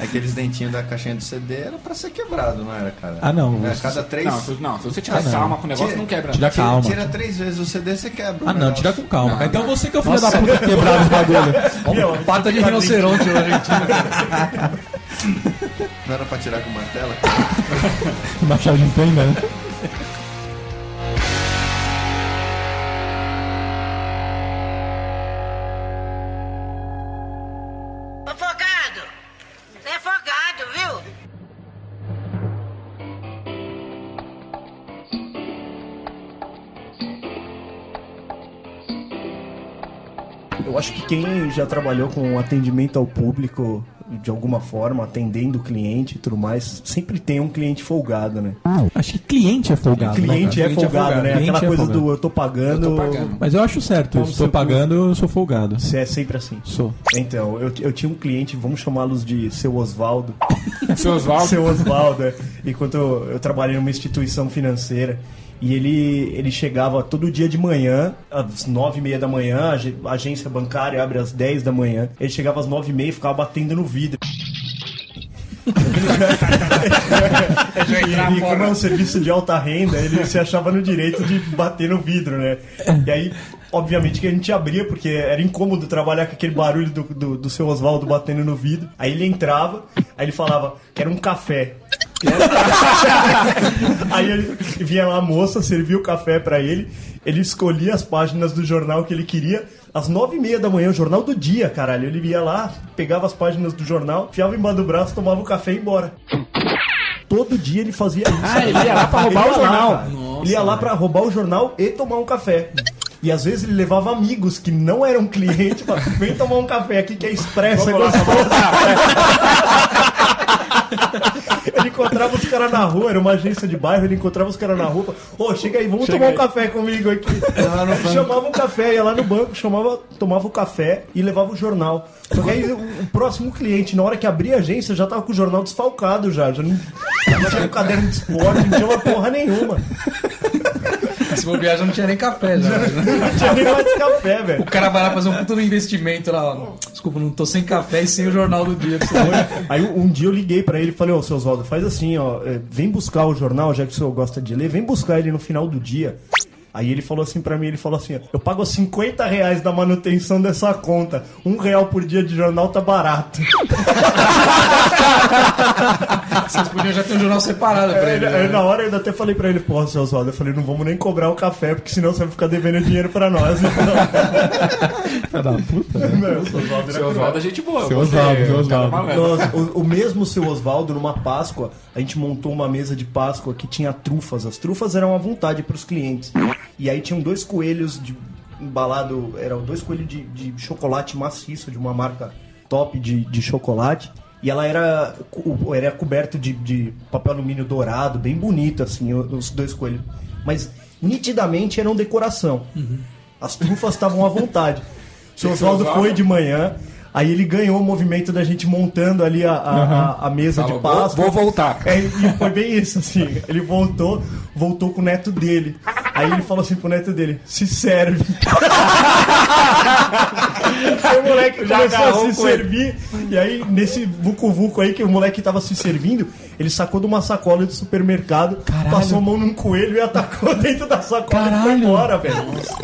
Aqueles dentinhos da caixinha do CD era pra ser quebrado, não era, cara? Ah, não. É, cada três. Não, se, não, se você tirar Ah, calma com o negócio, Tira- não quebra. Tira Tira, calma. tira três vezes o CD, você quebra. Ah, não, negócio. tira com calma. Não. Então não. você que é o filho da puta que quebrava os bagulho. Pata de rinoceronte na Argentina. Não era pra tirar com martelo? Uma chave de fenda, né? Quem já trabalhou com atendimento ao público, de alguma forma, atendendo o cliente e tudo mais, sempre tem um cliente folgado, né? Acho que cliente é folgado. né, cliente cara? é folgado, né? Cliente Aquela é coisa folgado. do eu tô pagando. Eu tô pagando. Mas eu acho certo. No estou pagando, eu sou folgado. Você é sempre assim. Sou. Então, eu, eu tinha um cliente, vamos chamá-los de seu Osvaldo. Seu Oswaldo. Seu Osvaldo, é. enquanto eu, eu trabalhei numa instituição financeira. E ele, ele chegava todo dia de manhã, às nove e meia da manhã, a ag- a agência bancária abre às 10 da manhã. Ele chegava às nove e meia e ficava batendo no vidro. E, e como é um serviço de alta renda, ele se achava no direito de bater no vidro, né? E aí, obviamente que a gente abria, porque era incômodo trabalhar com aquele barulho do, do, do seu Oswaldo batendo no vidro. Aí ele entrava, aí ele falava que era um café. aí ele vinha lá a moça, servia o café pra ele, ele escolhia as páginas do jornal que ele queria. Às nove e meia da manhã, o jornal do dia, caralho. Ele ia lá, pegava as páginas do jornal, enfiava embaixo do braço, tomava o café e ia embora. Todo dia ele fazia isso. Ah, ele ia lá pra roubar o lá, jornal. cara. ele ia lá pra roubar o jornal e tomar um café. E às vezes ele levava amigos que não eram clientes pra vem tomar um café aqui que é expresso, é gostoso. Encontrava os caras na rua, era uma agência de bairro, ele encontrava os caras na rua, falava, ô, chega aí, vamos tomar um café comigo aqui. Chamava um café, ia lá no banco, chamava, tomava o café e levava o jornal. Só que aí o, o próximo cliente, na hora que abria a agência, já tava com o jornal desfalcado já. Já não, já não tinha um caderno de esporte, não tinha uma porra nenhuma. Se for viajar, não tinha nem café já. Não tinha nem mais café, velho. O cara vai lá fazer um puto no investimento lá. ó. Desculpa, não tô sem café e sem o jornal do dia. Aí um dia eu liguei pra ele e falei, ô seu Oswaldo, faz assim, ó, é, vem buscar o jornal, já que o senhor gosta de ler, vem buscar ele no final do dia. Aí ele falou assim pra mim, ele falou assim, eu pago 50 reais da manutenção dessa conta. Um real por dia de jornal tá barato. Vocês podiam já ter um jornal separado pra ele. Aí, né? na hora eu ainda até falei pra ele, porra, seu Oswaldo, eu falei, não vamos nem cobrar o café, porque senão você vai ficar devendo dinheiro pra nós. Filha da puta. né? Não, seu Oswaldo era Seu Oswaldo é gente boa. Seu Oswaldo, seu Oswaldo. o, o mesmo seu Oswaldo, numa Páscoa, a gente montou uma mesa de Páscoa que tinha trufas. As trufas eram à vontade para os clientes. E aí tinham dois coelhos de embalado, eram dois coelhos de, de chocolate maciço, de uma marca top de, de chocolate. E ela era, era coberto de, de papel alumínio dourado, bem bonito, assim, os dois coelhos. Mas nitidamente eram decoração. As trufas estavam à vontade. O seu Oswaldo foi de manhã, aí ele ganhou o movimento da gente montando ali a, a, a- a mesa Falou, de Páscoa. vou, vou voltar. É, e foi bem isso, assim. Ele voltou, voltou com o neto dele. Aí ele falou assim pro neto dele: se serve. aí o moleque Já começou a se servir. E aí, nesse vucu-vucu aí que o moleque tava se servindo, ele sacou de uma sacola do supermercado, passou a mão num coelho e atacou dentro da sacola e foi embora, velho.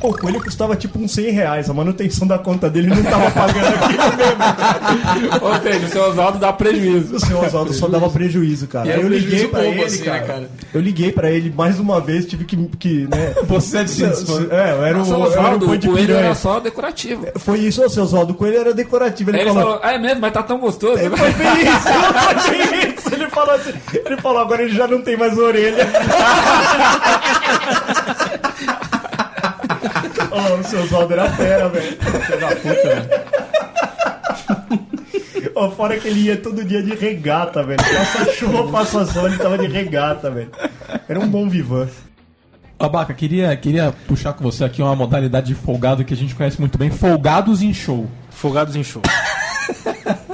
Pô, o coelho custava tipo uns 100 reais. A manutenção da conta dele não tava pagando aquilo mesmo. Ou seja, o seu Oswaldo dá prejuízo. O seu Oswaldo só dava prejuízo, cara. E Aí é eu um liguei pra ele, assim, né, cara. cara? Eu liguei pra ele mais uma vez, tive que, que né, Você é de. É, eu era o, o era Oswaldo, o o de coelho piranha. era só decorativo. Foi isso, ô seu Oswaldo. O coelho era decorativo. Ele, Ele falou. falou, ah, é mesmo, mas tá tão gostoso. Foi bem isso, foi bem isso. Ele falou assim. Ele falou, agora ele já não tem mais orelha. Ô, o seu Oswaldo era fera, velho. Filho da puta, velho. Ó, fora que ele ia todo dia de regata, velho. Passa chuva, passa sol, ele tava de regata, velho. Era um bom vivan. Abaca, queria, queria puxar com você aqui uma modalidade de folgado que a gente conhece muito bem. Folgados em show. Folgados em show.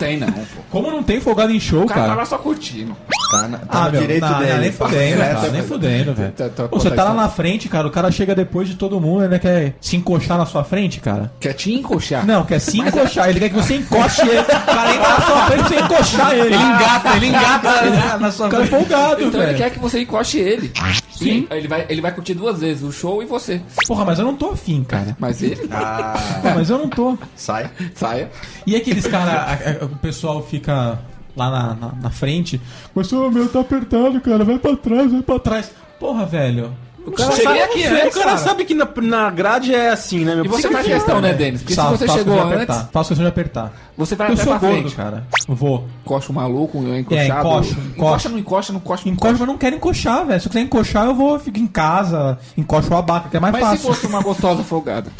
Não tem, não, pô. Como não tem folgado em show, O cara tá cara? lá só curtindo. Tá, na, tá Ah, no meu, direito não, dele. não, nem fudendo, Direto, cara, nem fudendo, velho. Tá- tá- Pô, Você tá- tá lá tá- na frente, cara, o cara chega depois de todo mundo, ele quer se encoxar na sua frente, cara. Quer te encoxar. Não, quer se encoxar, ele quer que você encoste ele. O cara entra na sua frente você encoxar ele. Ele engata, ele engata na sua O cara é folgado, Então ele velho. quer que você encoste ele. Sim. Ele vai, ele vai curtir duas vezes, o show e você. Porra, mas eu não tô afim, cara. Mas ele Ah, Pô, mas eu não tô. sai. saia. E aqueles caras, o pessoal fica lá na, na, na frente, mas o meu tá apertado, cara, vai pra trás, vai pra trás. Porra, velho. O cara, sabe, aqui o antes, cara cara. sabe que na, na grade é assim, né, meu? E você faz que- questão, né, Denis? Porque se Faço- você chegou questão de antes, apertar. Faço questão de apertar. você vai Eu até sou pra gordo, frente. cara. Eu vou. Encosta o maluco, é encoxado. É, encoxa, encoxa. encoxa. não encoxa, não encoxa, não Encoxa, encoxa. mas eu não quero encoxar, velho. Se eu quiser encoxar, eu vou, fico em casa, encoxo o abaca, que é mais Mas se fácil. fosse uma gostosa folgada?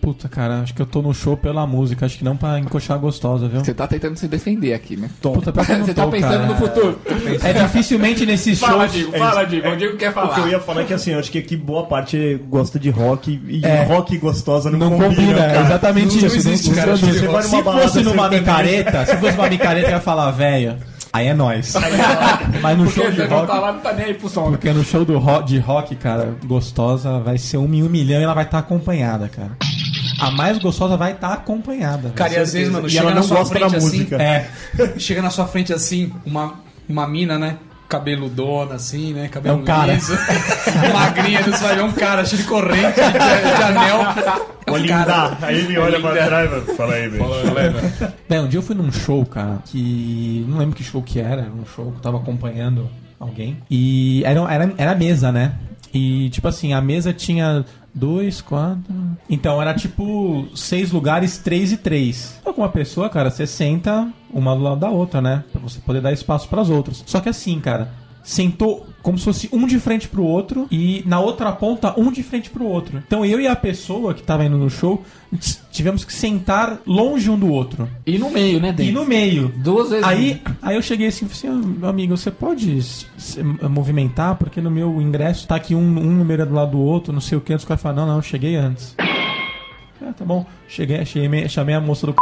Puta, cara, acho que eu tô no show pela música, acho que não pra encoxar a gostosa, viu? Você tá tentando se defender aqui, né? Puta, pior que eu não Você tá tô, pensando cara. no futuro. É dificilmente nesses shows. Digo, fala, Digo. O Digo quer O que eu falar. ia falar é que assim, eu acho que aqui boa parte gosta de rock e É. rock gostosa não, Não combina, combina, é cara. exatamente Não isso. existe, não cara. existe. Numa Se balada fosse numa micareta, se fosse uma micareta, eu ia falar, velho, aí é nóis. Mas no Porque show de rock. tá lá, não tá nem aí pro som. Porque no show do rock, de rock, cara, gostosa vai ser um em um milhão e ela vai estar acompanhada, cara. A mais gostosa vai estar acompanhada. Cara, e às vezes, mano, E chega ela na não sua gosta frente da assim, música. É, chega na sua frente assim, uma, uma mina, né? Cabeludona, assim, né? Cabelo É um cara. liso. Magrinha, você vai ver um cara cheio de corrente, de, de anel. É um cara. Aí ele olha pra trás, mano. Fala aí, velho. Bem, um dia eu fui num show, cara, que. Não lembro que show que era, era um show que eu tava acompanhando alguém. E era, era, era mesa, né? E, tipo assim, a mesa tinha dois, quatro. Então era tipo seis lugares, três e três. Então, com uma pessoa, cara, você senta uma do lado da outra, né? Pra você poder dar espaço pras outras. Só que assim, cara. Sentou como se fosse um de frente pro outro e na outra ponta um de frente pro outro. Então eu e a pessoa que tava indo no show tivemos que sentar longe um do outro. E no meio, né, E no meio. Duas vezes. Aí, aí eu cheguei assim e falei assim, "Ah, meu amigo, você pode se movimentar? Porque no meu ingresso tá aqui um, um número do lado do outro, não sei o que. Os caras falaram, não, não, eu cheguei antes. Ah, tá bom. Cheguei, chamei, chamei a moça do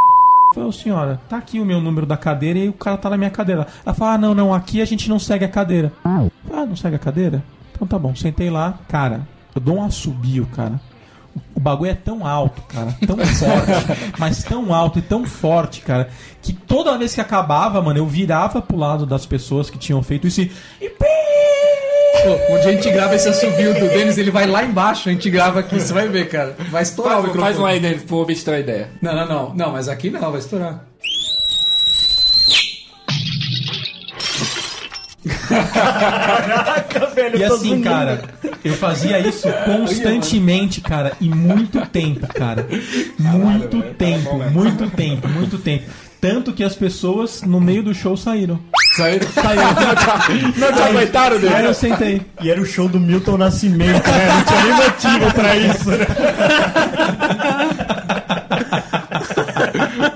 Falei, senhora, tá aqui o meu número da cadeira e o cara tá na minha cadeira. Ela falou, ah, não, não, aqui a gente não segue a cadeira. Ah, não segue a cadeira? Então tá bom, sentei lá. Cara, eu dou um assobio, cara. O bagulho é tão alto, cara, tão forte, mas tão alto e tão forte, cara, que toda vez que acabava, mano, eu virava pro lado das pessoas que tinham feito isso e. e! Pô, onde a gente grava esse assobio do Denis, ele vai lá embaixo, a gente grava aqui, você vai ver, cara. Vai estourar Faz, o microfone. faz um aí, Denis, pro ouvinte ter uma ideia. Não, não, não. Não, mas aqui não, vai estourar. Caraca, velho. E assim, cara, eu fazia isso constantemente, cara, e muito tempo, cara. Muito tempo, muito tempo, muito tempo. Tanto que as pessoas no meio do show saíram. Saíram. Saíram. Não te aguentaram, Aí eu sentei. E era o show do Milton Nascimento, né? Não tinha nem motivo pra isso, né?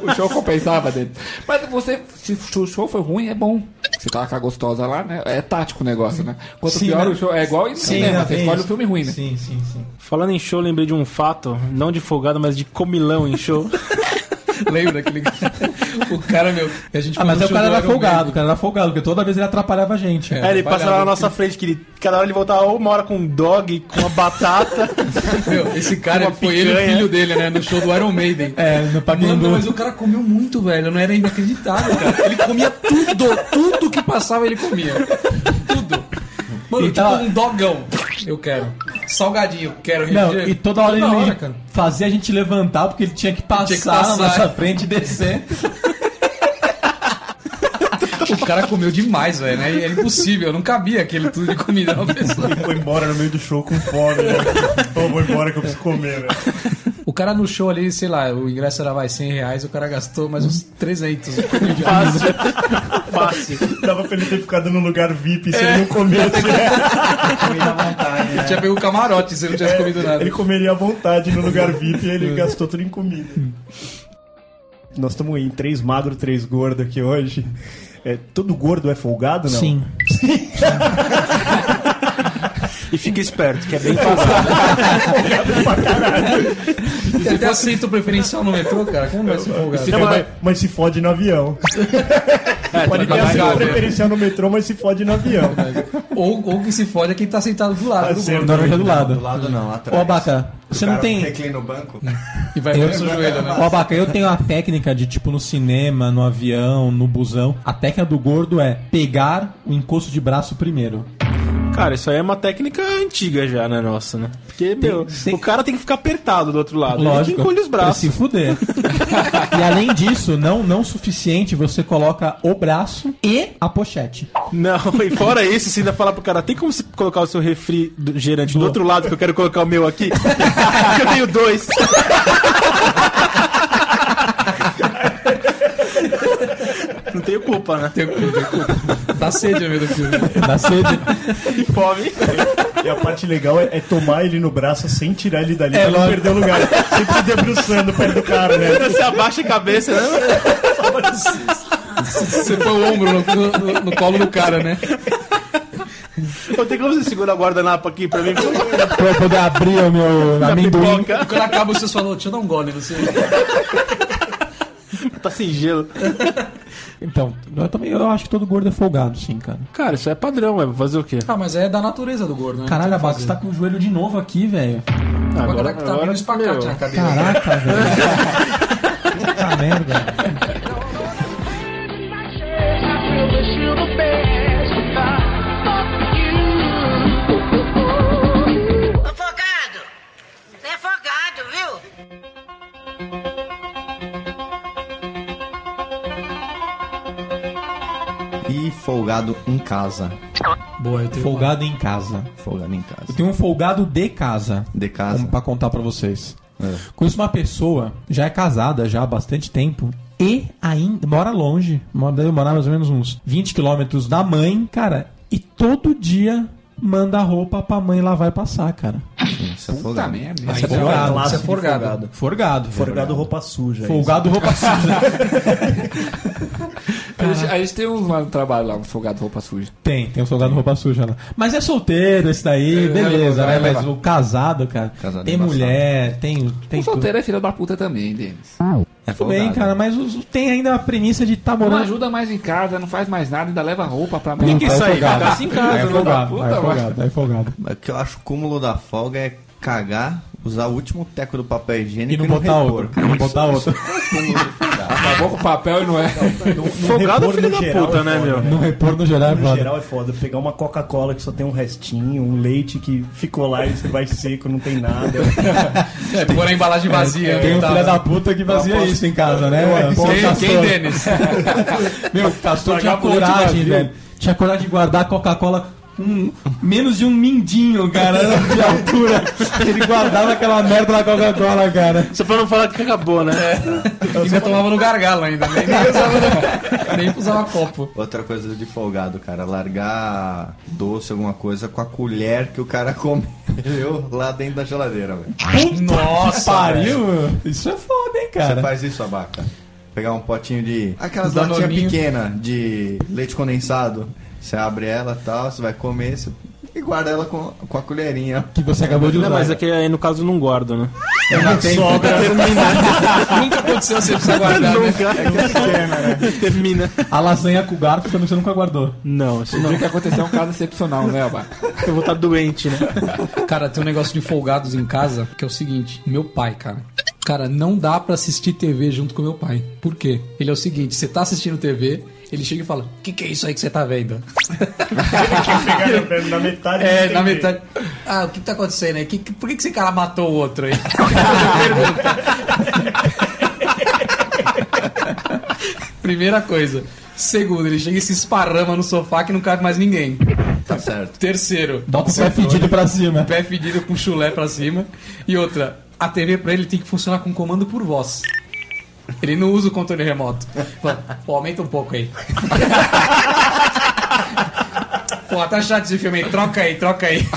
O show compensava dele. Mas você, se o show foi ruim, é bom. Você tava com a gostosa lá, né? É tático o negócio, né? Quanto Sim, pior né? o show, é igual em cinema, né, você escolhe o filme ruim, né? Sim, sim, sim. Falando em show, lembrei de um fato, não de folgado, mas de comilão em show. Lembra aquele. o cara, meu. A gente Ah, mas o cara era folgado, o cara era folgado, porque toda vez ele atrapalhava a gente. É. Aí ele passava na nossa frente, que ele, cada hora ele voltava uma hora com um dog, com uma batata. Meu, esse cara, foi ele e o filho dele, né? No show do Iron Maiden. É, no. Mano, mas o cara comeu muito, velho. Não era inacreditável, cara. Ele comia tudo, tudo que passava ele comia. Tudo. Mano, E tipo um dogão. Eu quero. Salgadinho, quero. Não, refrigerante. e toda hora ele hora, cara. fazia a gente levantar porque ele tinha que passar, Tinha que passar. na nossa frente e descer. O cara comeu demais, velho, né? E Era impossível, não cabia aquele tudo de comida na pessoa. Ele foi embora no meio do show com fome, né? Pô, vou embora que eu preciso comer, velho. O cara no show ali, sei lá, o ingresso era vai 100 reais, o cara gastou mais uns 300. Fácil. Fácil. Dava pra ele ter ficado no lugar VIP se ele não comesse. né? Comida à vontade, né? Tinha pego o camarote se ele não tivesse comido nada. Ele comeria à vontade no lugar VIP e ele gastou tudo em comida. Nós estamos em três magro, três gordo aqui hoje. É, todo gordo é folgado, não? Sim. E fica esperto, que é bem fácil. Tem até assento preferencial no metrô, cara. Como vai ser folgado? É, mas, mas se fode no avião. É, Pode ter vai assento cagar, preferencial no metrô, mas se fode no avião. Ou, ou que se fode é quem tá sentado do lado. Tá do. Dorme do lado. Do lado não, atrás. Ô, Abaca, você não tem... reclina no banco? E vai Eu, ver o seu joelho, né? Ô, Abaca, eu tenho a técnica de, tipo, no cinema, no avião, no busão. A técnica do gordo é pegar o encosto de braço primeiro. Cara, isso aí é uma técnica antiga já, né, nossa, né? Porque, meu, tem- o cara tem que ficar apertado do outro lado. Ele Lógico. que encolhe os braços. se fuder. e além disso, não, não suficiente, você coloca o braço e a pochete. Não, e fora isso, você ainda fala pro cara, tem como você colocar o seu refrigerante do outro lado que eu quero colocar o meu aqui? Porque eu tenho dois. Não tenho culpa, né? Dá sede, meu Deus. Dá sede. E fome. E a parte legal é, é tomar ele no braço sem tirar ele dali É, pra não perder o lugar. Sempre se debruçando perto do cara, né? Você abaixa a cabeça, né? Você põe o ombro no, no- no colo do cara, né? Ou tem como você segurar a guardanapo aqui pra mim? pra eu poder abrir o meu amendoim. Quando acaba, vocês falam, deixa eu dar um gole, você. Tá sem gelo. Então, eu também eu acho que todo gordo é folgado, sim, cara. Cara, isso é padrão, é fazer o quê? Ah, mas é da natureza do gordo, né? Caralho, que você tá com o joelho de novo aqui, velho. fazer. Agora que tá vindo espacate meu. na cadeira. Caraca, velho. Puta merda. Folgado em casa. Boa, eu tenho Folgado em casa. Folgado em casa. Eu tenho um folgado de casa. De casa. Como pra contar pra vocês. É. Conheço uma pessoa, já é casada já há bastante tempo. E ainda mora longe. Mora, deve morar mais ou menos uns 20 quilômetros da mãe, cara. E todo dia manda a roupa pra mãe lavar e passar, cara. Isso é Puta folgado. merda. Aí, é folgado, folgado, Isso é forgado. Forgado. Forgado roupa suja. é Folgado roupa suja. A gente, a gente tem uns lá no trabalho lá, um folgado roupa suja. tem, tem um folgado roupa suja lá. Mas é solteiro esse daí, É, beleza, né? Mas o casado, cara, Casado tem é mulher, tem. tem O solteiro é filho da puta também, Denis. É Tudo bem, folgado. cara, mas os- tem ainda a premissa de tá Não morando. ajuda mais em casa, não faz mais nada, ainda leva roupa pra Tem que Aí é sair, folgado. ficar em casa, Aí é não folgado, puta, aí é folgado, aí é folgado. O que eu acho o cúmulo da folga é cagar, usar o último teco do papel E higiênico não botar repor, outro. cara. Não botar outro. Acabou com o papel e não é. Folgado repor filho no da puta, é né, foda, meu? né? No repor no geral é No foda. geral é foda. Pegar uma Coca-Cola que só tem um restinho, um leite que ficou lá e vai seco, não tem nada. É, pôr a embalagem vazia. Tem um tá? filho da puta que posso- isso em casa, né? Quem, quem Denis? Meu, o Castor tinha coragem, velho. Tinha coragem de guardar a Coca-Cola com menos de um mindinho, cara, de altura. Ele guardava aquela merda da Coca-Cola, cara. Só pra não falar que acabou, né? Ainda tomava no gargalo ainda. Nem, nem usava, nem usava copo. Outra coisa de folgado, cara, largar doce, alguma coisa com a colher que o cara comeu lá dentro da geladeira, velho. Nossa, Pariu! Isso é foda, hein, Você cara. faz isso, abaca? Pegar um potinho de. Aquelas latinhas pequenas de leite condensado. Você abre ela e tal, você vai comer você... e guarda ela com, com a colherinha. Que você acabou de usar. Não, mas é que aí no caso não guardo, né? Sobra. Nunca aconteceu, você precisa guardar, né? Termina. A lasanha com garfo também você nunca guardou. Não, isso O não. dia que aconteceu é um caso excepcional, né, Abaca? Eu vou estar doente, né? Cara, tem um negócio de folgados em casa que é o seguinte: meu pai, cara. Cara, não dá pra assistir TV junto com meu pai. Por quê? Ele é o seguinte: você tá assistindo TV, ele chega e fala: O que, que é isso aí que você tá vendo? Na metade. É, na metade. Ah, o que tá acontecendo aí? Que, que- por que, que esse cara matou o outro aí? Primeira coisa. Segundo, ele chega e se esparrama no sofá que não cabe mais ninguém. Tá certo. Terceiro, Bota o pé fedido pra cima. pé fedido com chulé pra cima. E outra, a TV pra ele tem que funcionar com comando por voz. Ele não usa o controle remoto. Pô, aumenta um pouco aí. Pô, tá chato esse filme aí, troca aí, troca aí.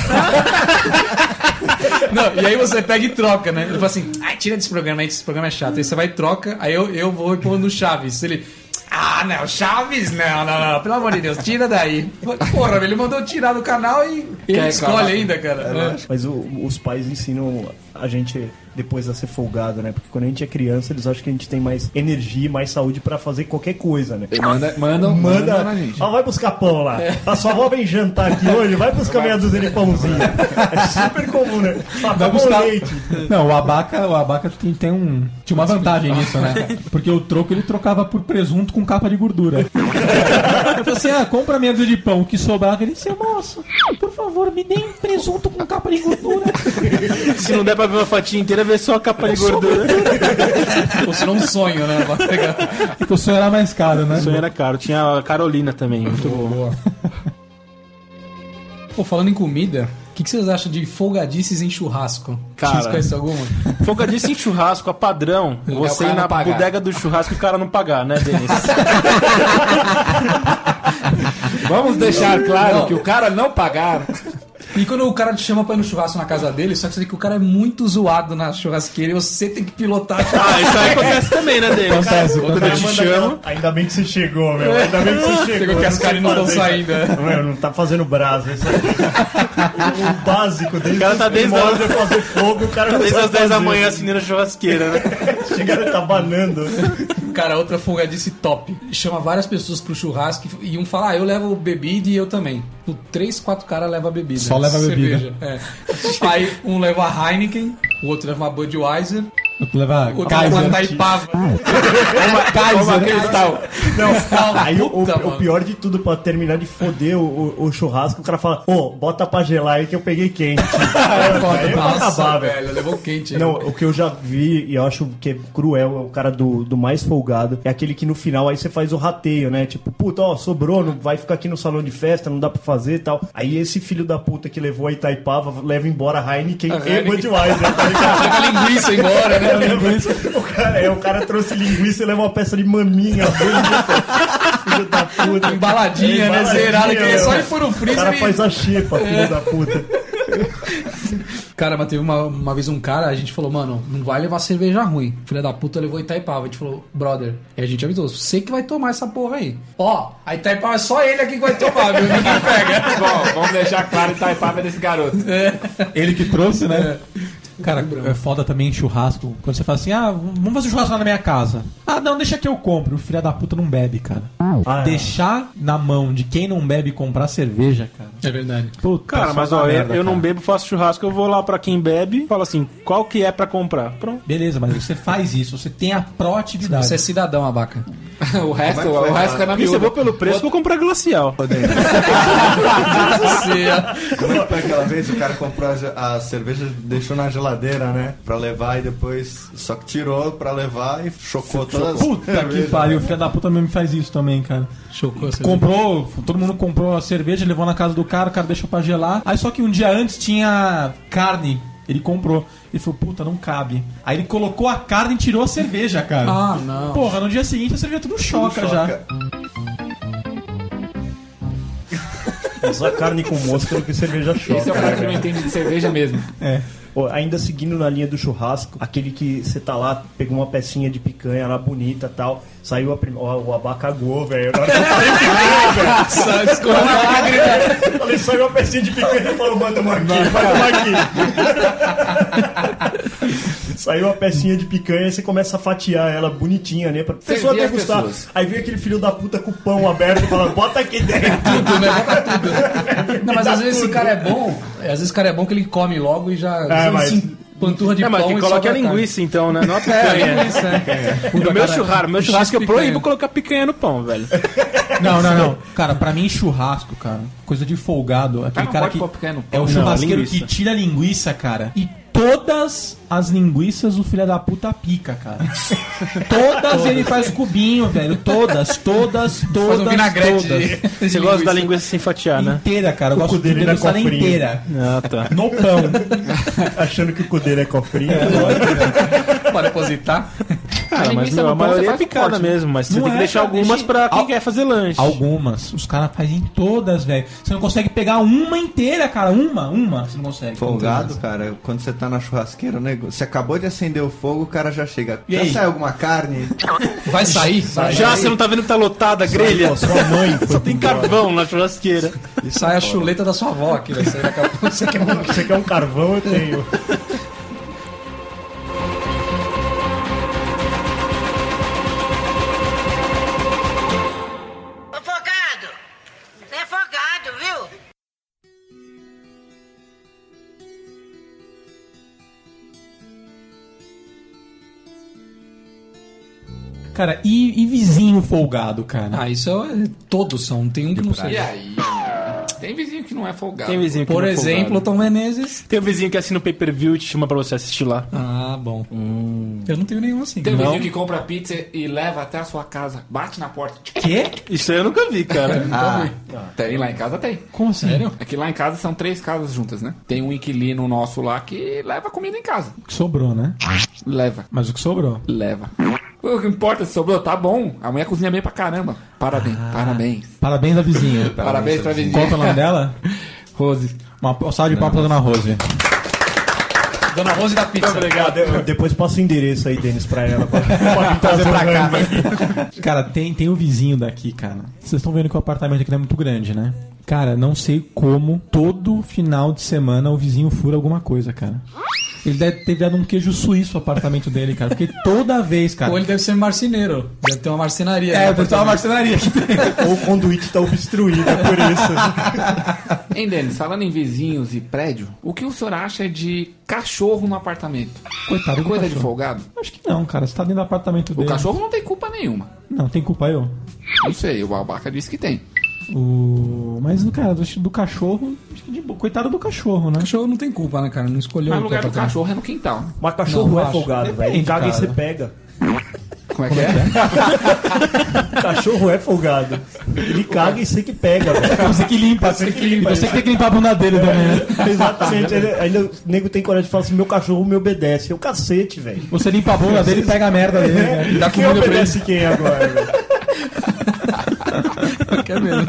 Não, e aí você pega e troca, né? Ele fala assim, ai, tira desse programa aí, esse programa é chato. Aí você vai e troca, aí eu, eu vou e pôr no Chaves. Ele, ah, não, Chaves, não, não, não, pelo amor de Deus, tira daí. Porra, ele mandou tirar do canal e ele escolhe ainda, cara. É. Mas o- os pais ensinam a gente depois a ser folgado, né? Porque quando a gente é criança, eles acham que a gente tem mais energia e mais saúde pra fazer qualquer coisa, né? Manda, Manda, mandam na gente. ó, vai buscar pão lá. A sua avó vem jantar aqui hoje, vai buscar meia dúzia de pãozinho. É super comum, né? Ah, Vai tá buscar- leite. Não, o Abaca, o Abaca tem, tem um, tinha uma vantagem nisso, né? Porque o troco ele trocava por presunto com capa de gordura. Eu falei assim: ah, compra meia dúzia de pão, o que sobrava. Ele disse: moço, por favor, me dê um presunto com capa de gordura. Se não der pra ver uma fatia inteira, vê só a capa de gordura. Ou se não um sonho, né? Porque o sonho era mais caro, né? Isso aí era caro. Tinha a Carolina também, muito bom. Pô, falando em comida, o que, que vocês acham de folgadices em churrasco? Cara. Vocês conhecem alguma? Folgadice em churrasco, a padrão. o Você ir na bodega do churrasco e o cara não pagar, né, Denis? Vamos deixar claro Não. que o cara não pagar. E quando o cara te chama pra ir no churrasco na casa dele, só que você vê que o cara é muito zoado na churrasqueira e você tem que pilotar. ah, isso aí acontece também, né, Denis? Acontece, Quando cara eu te aquela- Ainda bem que você chegou, meu. Ainda bem que você chegou. Chegou que as caras não estão saindo. né? Meu, não tá fazendo brasa. Isso é o básico desde O cara tá desde a- de fazer fogo, o cara não Desde as 10 da manhã assim na churrasqueira, né? Chegaram tá banando. Cara, outra folgadice top. Chama várias pessoas pro churrasco e um fala, ah, eu levo bebida e eu também. O três, quatro caras levam bebida. Só leva bebida. Cerveja, é. Aí um leva a Heineken, o outro leva uma Budweiser, levar o Kaiser. leva uma Taipava. Kaiser. Cristal. Não, aí o, o- pior de tudo, pra terminar de foder o, o- churrasco, o cara fala, ô, bota pra gelar aí que eu peguei quente. aí eu vou acabar, Nossa, velho. velho, levou quente. aí. Não, o que eu já vi e eu acho que é cruel é o cara do, do mais folgado. É aquele que no final aí você faz o rateio, né? Tipo, puta, ó, sobrou, não vai ficar aqui no salão de festa, não dá pra fazer e tal. Aí esse filho da puta que levou a Itaipava leva embora a Heineken e. Budweiser, tá ligado? Leva a linguiça embora, né? O, cara, é, o cara trouxe linguiça e levou uma peça de maminha filho da puta. Embaladinha, né? Zerada, que é só ir por um O freezer cara e- faz a xepa, filho da puta. Cara, mas teve uma, uma vez um cara, a gente falou, mano, não vai levar cerveja ruim. Filha da puta levou Itaipava. A gente falou, brother. E a gente avisou, você que vai tomar essa porra aí. Ó, a Itaipava é só ele aqui que vai tomar, viu? Ninguém pega. Bom, vamos deixar claro Itaipava desse garoto. Ele que trouxe, né? Cara, é foda também em churrasco. Quando você fala assim, ah, vamos fazer um churrasco lá na minha casa. Ah, não, deixa que eu compro. O filho da puta não bebe, cara. Ah, é. Deixar na mão de quem não bebe comprar cerveja, cara. É verdade. Puta, Cara, mas ó, eu, merda, eu não bebo, faço churrasco, eu vou lá pra quem bebe, falo assim, qual que é pra comprar? Pronto. Beleza, mas você faz isso, você tem a proatividade. Você é cidadão, abaca. O resto, é o resto é na E se eu vou pelo preço, vou comprar glacial. Como é que foi aquela vez? O cara comprou a, a cerveja, deixou na geladeira, né? Pra levar e depois só que tirou pra levar e chocou todas as Puta que cervejas. pariu, o filho da puta mesmo faz isso também, cara. Chocou você. Comprou, todo mundo comprou a cerveja, levou na casa do cara, o cara deixou pra gelar. Aí só que um dia antes tinha carne. Ele comprou. Ele falou, puta, não cabe. Aí ele colocou a carne e tirou a cerveja, cara. Ah, não. Porra, no dia seguinte a cerveja tudo choca já. Choca. Só carne com mosca do que cerveja choca. Esse é o cara que né, não entende de cerveja mesmo. É. Ainda seguindo na linha do churrasco, aquele que você tá lá, pegou uma pecinha de picanha lá bonita tal, saiu a prim... ó, o abacagô, velho. Na hora que eu falei picanha, velho. Falei, saiu uma pecinha de picanha e falou, manda uma aqui, manda uma aqui. Saiu a pecinha de picanha e você começa a fatiar ela bonitinha, né? Pra pessoa degustar. pessoas. Aí vem aquele filho da puta com o pão aberto e fala, bota aqui dentro. Tudo, né? Bota tudo. Não, mas às vezes esse cara é bom. Às vezes esse cara é bom que ele come logo e já É, mas- assim, panturra de É, mas pão que e coloque a linguiça então, né? Não a É, picanha. linguiça, é. No meu churrasco, meu churrasco eu proíbo colocar picanha no pão, velho. Não, não, não. Cara, pra mim, churrasco, cara, coisa de folgado. Aquele cara que. É o churrasqueiro que tira a linguiça, cara, e todas as linguiças o filho da puta pica, cara. todas ele faz cubinho, velho. Todas, todas, todas. Faz um vinagrete todas. Você gosta da linguiça sem fatiar, né? Inteira, cara. Eu O gosto de degustar ela cofrinho. inteira. Ah, tá. No pão. Achando que o cu dele é cofrinho. Para depositar. Cara, mas linguiça meu, a maioria é picada corte, né? mesmo, mas você Não tem que é, deixar algumas deixa- pra quem Al- quer fazer lanche. Algumas. Os caras fazem todas, velho. Você não consegue pegar uma inteira, cara. Uma, uma. Você não consegue. Folgado, cara, quando você tá na churrasqueira, né? Você acabou de acender o fogo, o cara já chega. E já aí? sai alguma carne? Vai sair. Sai, Já, você não tá vendo que tá lotada a grelha? Pô, sua mãe Só tem carvão na churrasqueira. sai a chuleta da sua avó aqui. Quer um- Você quer um carvão? Eu tenho. Cara, e, e vizinho folgado, cara? Ah, isso é... Todos são. Tem um que não E sei. aí? Tem vizinho que não é folgado. Tem vizinho que Por não é exemplo, folgado. Tom Menezes. Tem um vizinho que assina o pay-per-view e te chama pra você assistir lá. Ah, bom. Eu não tenho nenhum assim. Tem um Não. vizinho que compra pizza e leva até a sua casa, bate na porta. Quê? Isso aí eu nunca vi, cara. Ah, Tem, lá em casa tem. Como assim? Sério? É que lá em casa são três casas juntas, né? Tem um inquilino nosso lá que leva comida em casa. O que sobrou, né? Leva. Mas o que sobrou? Leva. O que importa se sobrou, tá bom. A mulher cozinha bem pra caramba. Parabéns, parabéns. Parabéns da vizinha. Parabéns pra Qual que é o vizinha. nome dela? Rose. Uma salva de palmas pra Dona Rose. Dona Rose da pizza. Ah, de- depois passa o endereço aí, Denis, pra ela. Pra, pra trazer pra cá. Cara, tem, tem um vizinho daqui, cara. Vocês estão vendo que o apartamento aqui não é muito grande, né? Cara, não sei como todo final de semana o vizinho fura alguma coisa, cara. Ele deve ter dado um queijo suíço no apartamento dele, cara. Porque toda vez, cara. Ou ele deve ser marceneiro. Deve ter uma marcenaria. É, né? o pessoal marcenaria aqui dentro. Ou o conduíte tá obstruído, é por isso. Hein, Denis, falando em vizinhos e prédio, o que o senhor acha de cachorro no apartamento? Coitado do Coisa de cachorro. folgado? Acho que não, cara. Você tá dentro do apartamento O dele. cachorro não tem culpa nenhuma. Não, tem culpa eu. Não sei, o Babaca disse que tem. O... Mas, cara, do, do cachorro. acho que de boa. Coitado do cachorro, né? O cachorro não tem culpa, né, cara? Não escolheu Mas o o lugar do cachorro é no quintal. Mas cachorro Não, é folgado, velho. Ele caga e você pega. Como é que é? Cachorro é folgado. Ele caga e você que pega, velho. Você que limpa. Você que limpa. Você que tem que limpar a bunda dele também, né? Exatamente. Ele- ainda o nego tem coragem de falar assim: meu cachorro me obedece. É o cacete, velho. Você limpa a bunda dele e pega a merda dele, cara. Dá quem obedece quem agora, velho? Quer mesmo.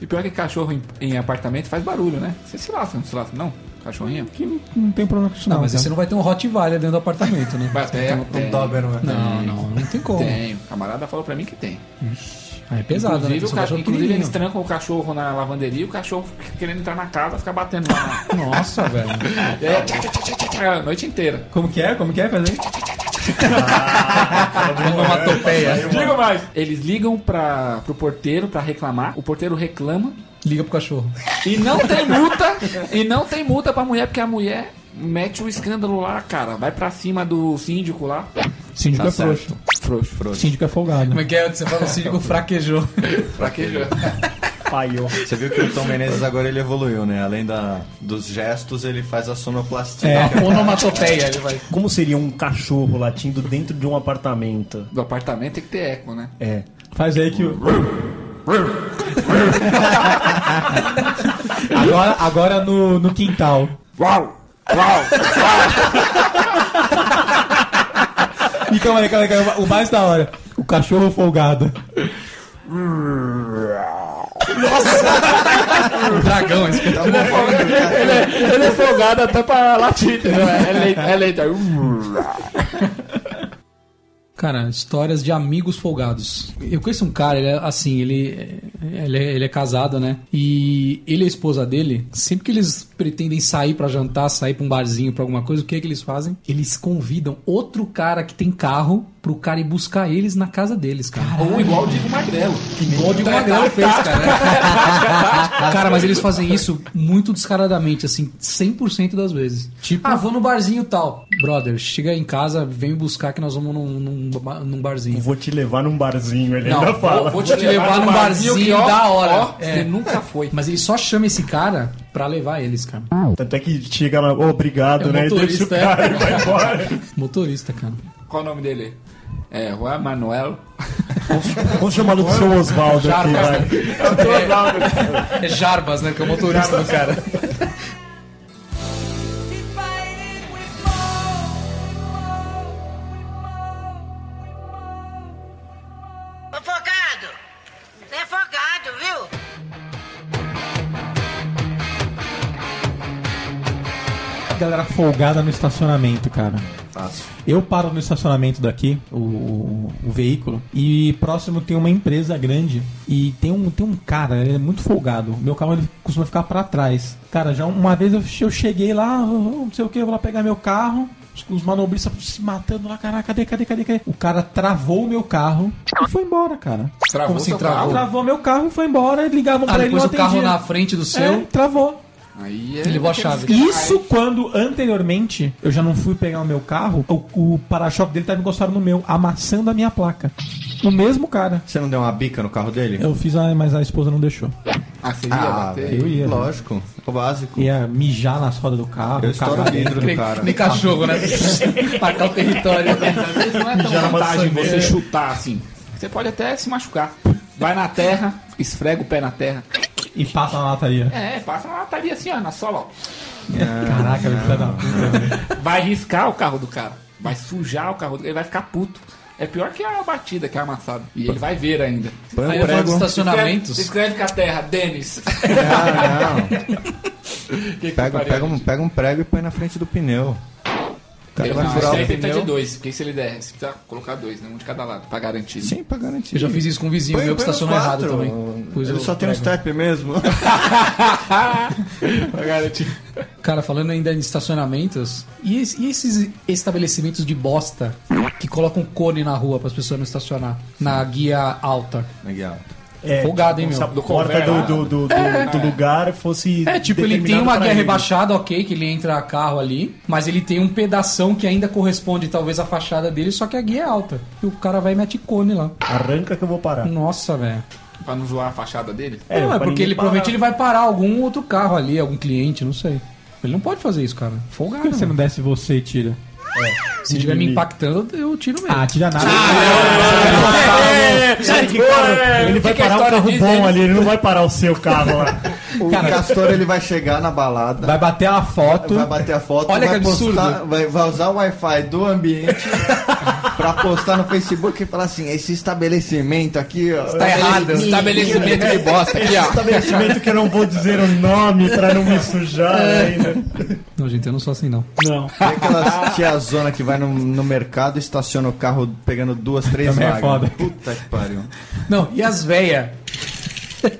E pior que cachorro em, em apartamento faz barulho, né? Você se lasca, não se lasca, não? Cachorrinho? Que não, não tem problema com isso, não. Não, mas cara. você não vai ter um Rottweiler dentro do apartamento, né? Mas tem, tem, Não, não, não tem como. tem. O camarada falou pra mim que tem. Ah, é pesado, né? Inclusive, o Seu ca- cachorro inclusive eles trancam o cachorro na lavanderia e o cachorro fica querendo entrar na casa fica batendo lá na... Nossa, velho. Aí, tchá, tchá, tchá, tchá, tchá, a noite inteira. Como que é? Como que é? Faz Onomatopeia. Digo mais. Eles ligam pra, pro porteiro pra reclamar. O porteiro reclama. Liga pro cachorro. E não tem multa. e não tem multa pra mulher, porque a mulher mete o escândalo lá, cara. Vai pra cima do síndico lá. Síndico Tá é frouxo. Frouxo, frouxo. Síndico é folgado. Como é que é? Você fala o síndico fraquejou. Fraquejou. Falhou. Você viu que o Tom Menezes agora ele evoluiu, né? Além da, dos gestos, ele faz a sonoplastia. É. Onomatopeia, ele vai. Como seria um cachorro latindo dentro de um apartamento? Do apartamento tem que ter eco, né? É. Faz aí que o. agora agora no, no quintal. Uau! Uau! E calma aí, calma aí, calma aí. O mais da hora. O cachorro folgado. O dragão, esse cara. ele, é, ele é folgado até pra latir, entendeu? É leito. É leito. Cara, histórias de amigos folgados. Eu conheço um cara, ele é assim, ele, ele, é, ele é casado, né? E ele e a esposa dele, sempre que eles pretendem sair pra jantar, sair pra um barzinho, pra alguma coisa, o que é que eles fazem? Eles convidam outro cara que tem carro pro cara ir buscar eles na casa deles, cara. Ou igual o Diego Magrelo. Igual o Diego Magrelo fez, cara. cara, mas eles fazem isso muito descaradamente, assim, 100% das vezes. Tipo, ah, vou no barzinho tal. Brother, chega em casa, vem me buscar que nós vamos num, num, num barzinho. Vou te levar num barzinho, ele Não, ainda vou, fala. vou te levar num barzinho, ele ó, dá a hora. ó, É. Você nunca foi. Mas ele só chama esse cara pra levar eles, cara. Tanto é que chega lá, "Ô, obrigado, É né? E deixa o motorista, é. cara e vai embora. Motorista, cara. Qual o nome dele? É, Juan Manuel. Vamos chamar do seu Osvaldo aqui, Jarbas, vai. né? É Jarbas, né? Que é o motorista do cara. Galera folgada no estacionamento, cara. Fácil. Eu paro no estacionamento daqui, o, o- o veículo, e próximo tem uma empresa grande e tem um, tem um cara, ele é muito folgado. Meu carro ele costuma ficar pra trás. Cara, já uma vez eu, eu cheguei lá, oh, não sei o que, eu vou lá pegar meu carro. os- Os manobristas se matando lá, caraca, cadê, cadê, cadê, cadê? O cara travou o meu carro e foi embora, cara. Travou Como assim travou? Travou meu carro e foi embora, ligavam Ah, pra ele não o carro atendia. na frente do É, seu, travou. Aí é ele levou a chave. Isso quando anteriormente eu já não fui pegar o meu carro, o, o para-choque dele tava encostado no meu, amassando a minha placa. O mesmo cara. Você não deu uma bica no carro dele? Eu fiz, a, mas a esposa não deixou. Ah, você ia Ah, bater? Eu ia. Lógico. O básico. Ia mijar nas rodas do carro. Eu estouro o vidro dentro. do cara. Nem cachorro, né? Marcar o território. Às vezes não é tão na vantagem você chutar assim. Você pode até se machucar. Vai na terra, esfrega o pé na terra. E passa na lataria. É, passa na lataria assim, ó, na sola, ó. Caraca, meu filho da puta. Vai riscar o carro do cara. Vai sujar o carro do Ele vai ficar puto. É pior que a batida, que é amassada. E ele vai ver ainda. Põe Aí um eu falo dos prego. estacionamentos. Escreve, escreve com a terra, Denis. Ah, não. Que que Pega, pega, um, pega um prego e põe na frente do pneu. Cara Ele vai furar o precisa de pneu. dois, porque se ele der, você precisa colocar dois, né? Um de cada lado, pra garantir. Sim, pra garantir. Eu já fiz isso com um vizinho Põe- meu que estacionou errado também. Pus Ele só tem um step mesmo. pra garantir. Cara, falando ainda em estacionamentos, e, e esses estabelecimentos de bosta que colocam cone na rua para as pessoas não estacionar? Na guia alta. Legal. É, Folgado, hein, meu? Se a Do porta do, do, do, do- do lugar fosse. É, tipo, ele tem uma ele. rebaixada, ok, que ele entra carro ali, mas ele tem um pedação que ainda corresponde talvez à fachada dele, só que a guia é alta. E o cara vai e mete cone lá. Arranca que eu vou parar. Nossa, velho. Pra não zoar a fachada dele. não, é porque ele parar. provavelmente ele vai parar algum outro carro ali, algum cliente, não sei. Ele não pode fazer isso, cara. Por Folgado. que você não desce você e tira? Se tiver me impactando, eu tiro mesmo. Ah, tira nada. Carro- ele vai parar história carro bom ali, ele não vai parar o seu carro lá. O Castor ele vai chegar na balada. Vai bater a foto. Vai bater a foto, Olha vai, que absurdo. postar, vai, vai usar o Wi-Fi do ambiente pra postar no Facebook e falar assim: esse estabelecimento aqui, ó. Tá errado. Estabelecimento de bosta aqui, ó. Estabelecimento que eu não vou dizer o nome pra não me sujar ainda. Não, gente, eu não sou assim, não. Não. Tem aquelas tiazona que vai no, no mercado e estaciona o carro pegando duas, três Também é vagas. foda. Puta que pariu. Não, e as véia?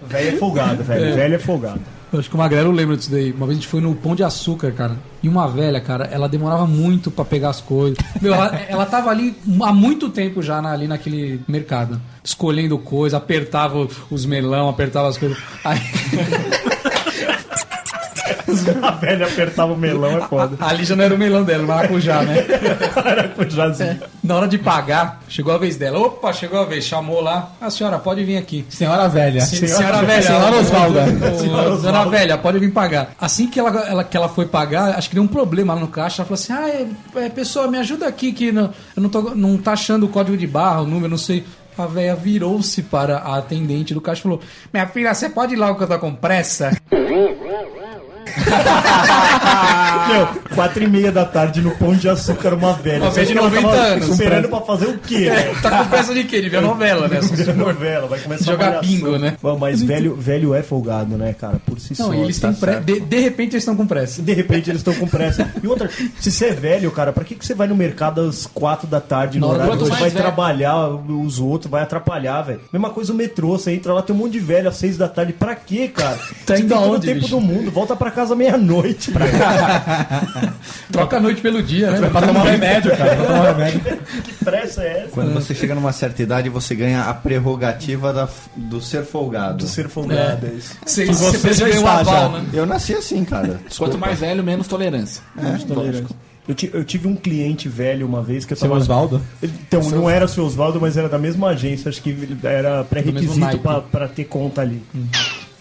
Velho é folgado, velho. Velho é folgado. Eu acho que o Magrelo lembra disso daí. Uma vez a gente foi no Pão de Açúcar, cara. E uma velha, cara, ela demorava muito pra pegar as coisas. Meu, ela, ela tava ali há muito tempo já na- ali naquele mercado. Escolhendo coisa, apertava os melão, apertava as coisas. Aí, A velha apertava o melão, é foda. ali já não era o melão dela, o maracujá, né? Era com jazinho. Na hora de pagar, chegou a vez dela. Opa, chegou a vez. Chamou lá. A senhora, pode vir aqui. Senhora velha. Sim, senhora velha. Senhora Osvalda. Dona velha, pode vir pagar. Assim que ela, ela- que ela foi pagar, acho que deu um problema lá no caixa. Ela falou assim: Ah, é, é, pessoa, me ajuda aqui que não, eu não, tô, não tá achando o código de barra, o número, não sei. A velha virou-se para a atendente do caixa e falou: Minha filha, você pode ir logo que eu tô com pressa? Meu, quatro e meia da tarde no Pão de Açúcar, uma velha. Uma velha de Você acha que ela 90 tava anos. Esperando pra fazer o quê? né? tá com pressa de quê? De ver novela, né? Novela, vai começar Jogar a bingo, né? Bom, mas velho, velho é folgado, né, cara? Por si Não, só. e eles tá têm. De, de repente eles estão com pressa. De repente eles estão com pressa. E outra, se você é velho, cara, pra que, que você vai no mercado às quatro da tarde no horário que vai velho. trabalhar os outros, vai atrapalhar, velho? Mesma coisa o metrô, você entra lá, tem um monte de velho às seis da tarde. Pra quê, cara? Tá você indo tem todo o tempo bicho? do mundo, volta pra casa meia-noite, velho. Troca a noite pelo dia, né? Pra tomar remédio, cara. Pra tomar remédio. que pressa é essa? Quando você chega numa certa idade, você ganha a prerrogativa da, do ser folgado. Do ser folgado, é isso. Você, você você já está aval, já. né? Eu nasci assim, cara. Quanto mais velho, menos tolerância. Tolerância. Eu, eu tive um cliente velho uma vez que eu Seu tava. Osvaldo? Então, não era o seu Osvaldo, mas era da mesma agência. Acho que era pré-requisito pra, pra ter conta ali.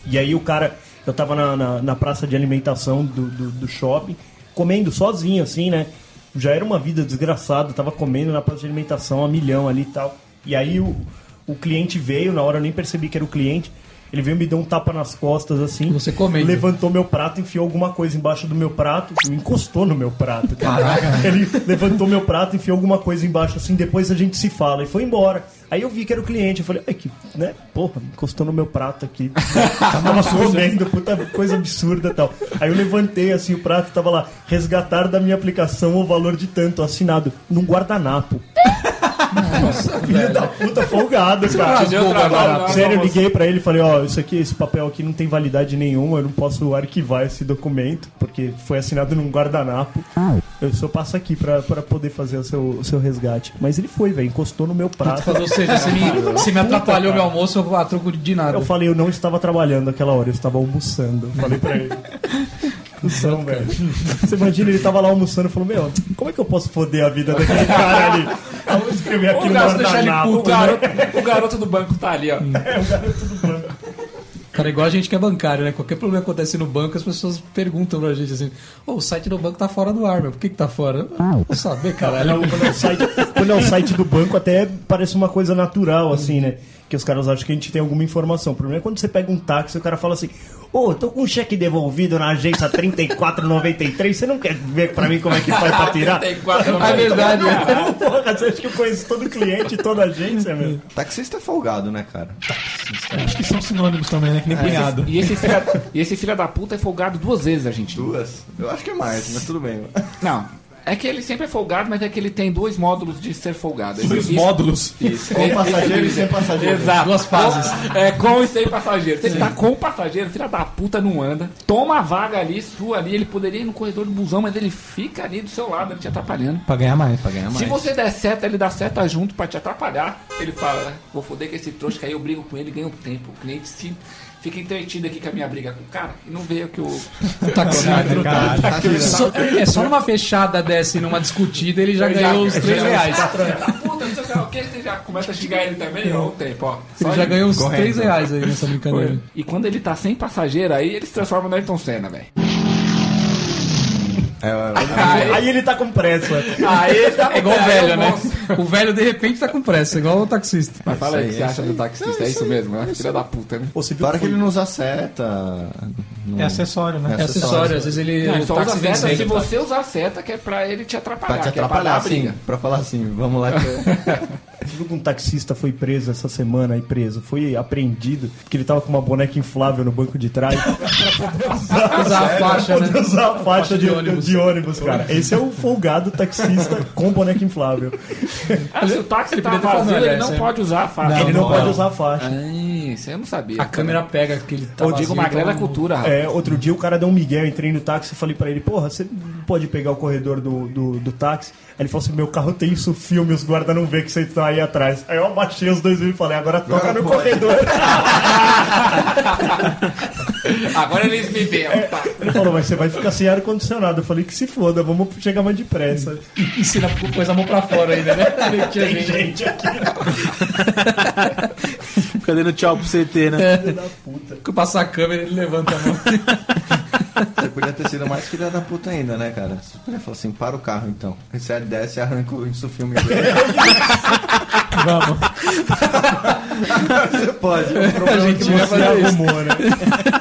E aí o cara, eu tava na, na, na praça de alimentação do, do, do shopping, comendo sozinho, assim, né? Já era uma vida desgraçada, tava comendo na praça de alimentação a milhão ali e tal. E aí o, o cliente veio, na hora eu nem percebi que era o cliente. Ele veio me deu um tapa nas costas, assim. Você comendo. Levantou meu prato, enfiou alguma coisa embaixo do meu prato, encostou no meu prato. Caraca. Ele levantou meu prato, enfiou alguma coisa embaixo, assim, depois a gente se fala. E foi embora. Aí eu vi que era o cliente, eu falei, ai, que, né, porra, encostou no meu prato aqui. tava comendo, puta coisa absurda e tal. Aí eu levantei, assim, o prato tava lá, resgatar da minha aplicação o valor de tanto, assinado, num guardanapo. Nossa, filho da puta folgado, cara. trabalho, não, Sério, eu liguei pra ele e falei, ó, isso aqui, esse papel aqui não tem validade nenhuma, eu não posso arquivar esse documento, porque foi assinado num guardanapo. Eu só passo aqui pra, pra poder fazer o seu, o seu resgate. Mas ele foi, velho, encostou no meu prato. Ou seja, você me, você me atrapalhou meu almoço, eu vou a troco de nada. Eu falei, eu não estava trabalhando aquela hora, eu estava almoçando. Eu falei pra ele. Cusão, velho. Você imagina, ele tava lá almoçando e falou, meu, como é que eu posso foder a vida daquele cara ali? Eu vou escrever aqui O no garoto, deixar ele guardanapo. puto, o, garoto, o garoto do banco tá ali, ó. É, o garoto do banco. Cara, igual a gente que é bancário, né? Qualquer problema que acontece no banco, as pessoas perguntam pra gente assim: Ô, o site do banco tá fora do ar, meu. Por que, que tá fora? Eu Vou saber, caralho. Não, quando, é o site, quando é o site do banco, até parece uma coisa natural, assim, né? Que os caras acham que a gente tem alguma informação. O problema é quando você pega um táxi e o cara fala assim: Ô, tô com um cheque devolvido na agência 3493, você não quer ver pra mim como é que faz pra tirar? Tem quatro É verdade, né? Porra, você acha que eu conheço todo cliente, toda agência, meu? Taxista é folgado, né, cara? Acho que são sinônimos também, né? Que nem punhado. E esse, filho, e esse filho da puta é folgado duas vezes, a gente. Duas? Eu acho que é mais, mas tudo bem. Não. É que ele sempre é folgado, mas é que ele tem dois módulos de ser folgado. Dois Isso- módulos. Isso. Com passageiro e sem passageiro. Exato. Duas fases. É, com e sem passageiro. Se ele tá com o passageiro, filha da puta não anda. Toma a vaga ali, sua ali. Ele poderia ir no corredor do busão, mas ele fica ali do seu lado, ele te atrapalhando. Pra ganhar mais. Pra ganhar Se você der seta, ele dá seta junto pra te atrapalhar. Ele fala, vou foder com esse trouxa, que aí eu brigo com ele e ganho tempo. O cliente se fica entretido aqui com a minha briga com o cara e não vê o que o. Taxímetro. Caralho. Só- é só numa fechada dessa e numa discutida ele já ganhou os 3 reais. Filha da puta, não sei o que, você já começa a xingar ele também? Ó, o tempo, ó. Ele já ganhou uns 3 reais aí nessa brincadeira. E quando ele tá sem passageiro, aí ele se transforma no Ayrton Senna, velho. É, é, Aí, Aí ele tá com pressa. aí tá É igual o velho, né? O velho de repente tá com pressa, igual o taxista. Mas fala aí o que você acha do taxista, é isso mesmo, né? Filha da puta, né? Pô, Para que ele não usa seta. Não- É acessório, né? É acessório, às vezes ele. Não, ele só usa táxi seta vem se você usar seta, que é pra ele te atrapalhar. Pra te que é atrapalhar, dar a briga. assim. Pra falar assim, vamos lá. que- Você viu que um taxista foi preso essa semana aí preso? Foi apreendido porque ele tava com uma boneca inflável no banco de trás. Usar a faixa, Poder né? usar a faixa de, de ônibus. de ônibus, cara. Esse é o folgado taxista com boneca inflável. Ah, se o táxi Ele tá vazio, ele não essa- pode usar a faixa. ele não, não, pode não. usar a faixa. Ah, isso eu não sabia. A câmera pega que ele tá Eu digo vazio, magrela é então- cultura, rapaz. É, outro dia o cara deu um migué, eu entrei no táxi e falei pra ele, porra, você pode pegar o corredor do, do, do táxi? Aí ele falou assim, meu carro tem isso filme, os guardas não vê que você tá aí atrás. Aí eu abaixei os dois e falei, agora toca no corredor. Agora eles me veem. Tá. Ele falou, mas você vai ficar sem ar-condicionado. Eu falei que se foda, vamos chegar mais depressa. Ensina pôs a mão pra fora ainda, né? Tinha Tem gente. gente aqui. Fica dando tchau pro CT, né? É. Que passar a câmera ele levanta a mão. Você podia ter sido mais filha da puta ainda, né, cara? Você podia falar assim, para o carro então. Você desce e arranca o- isso filme. Vamos. Você pode. O A problema é gente que vai você arrumou, né?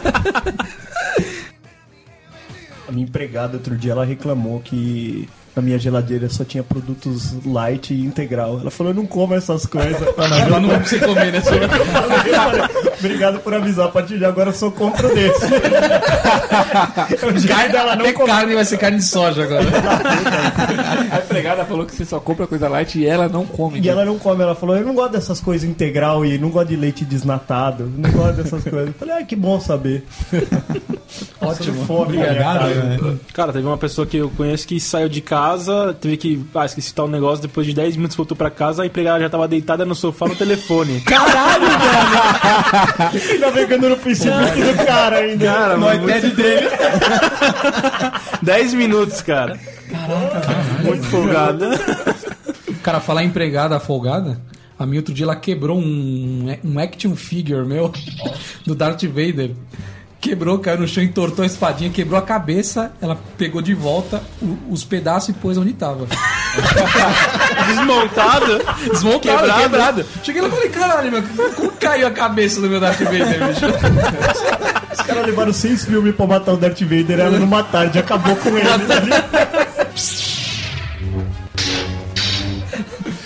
A minha empregada outro dia ela reclamou que na minha geladeira só tinha produtos light e integral. Ela falou, eu não como essas coisas. Ela não vai pra você comer, né? Eu falei, "Olha, Obrigado por avisar. A partir de agora eu só compro desse. o jeito dela não Até comer. carne vai ser carne de soja agora. A empregada falou que você só compra coisa light e ela não come. E ela não come, ela falou, eu não gosto dessas coisas integral e não gosto de leite desnatado, não gosto dessas coisas. Eu falei, ah, que bom saber. Ótimo. Fome, Obrigado, né? Cara, teve uma pessoa que eu conheço que saiu de casa, teve que. Ah, esqueci tal negócio, depois de 10 minutos voltou pra casa, a empregada já tava deitada no sofá no telefone. Navegando no Facebook do cara ainda. Cara, No mano, iPad dele. 10 minutos, cara. Muito folgado. Cara, falar empregada folgada, a minha outro dia ela quebrou um, um action figure meu do Darth Vader. Quebrou, caiu no chão, entortou a espadinha, quebrou a cabeça, ela pegou de volta o- os pedaços e pôs onde tava. Desmontado. Desmontado, Quebrado. quebrado. Cheguei lá e falei, caralho, meu, como caiu a cabeça do meu Darth Vader, bicho? Os caras levaram seis filmes pra matar o Darth Vader, ela numa tarde acabou com ele.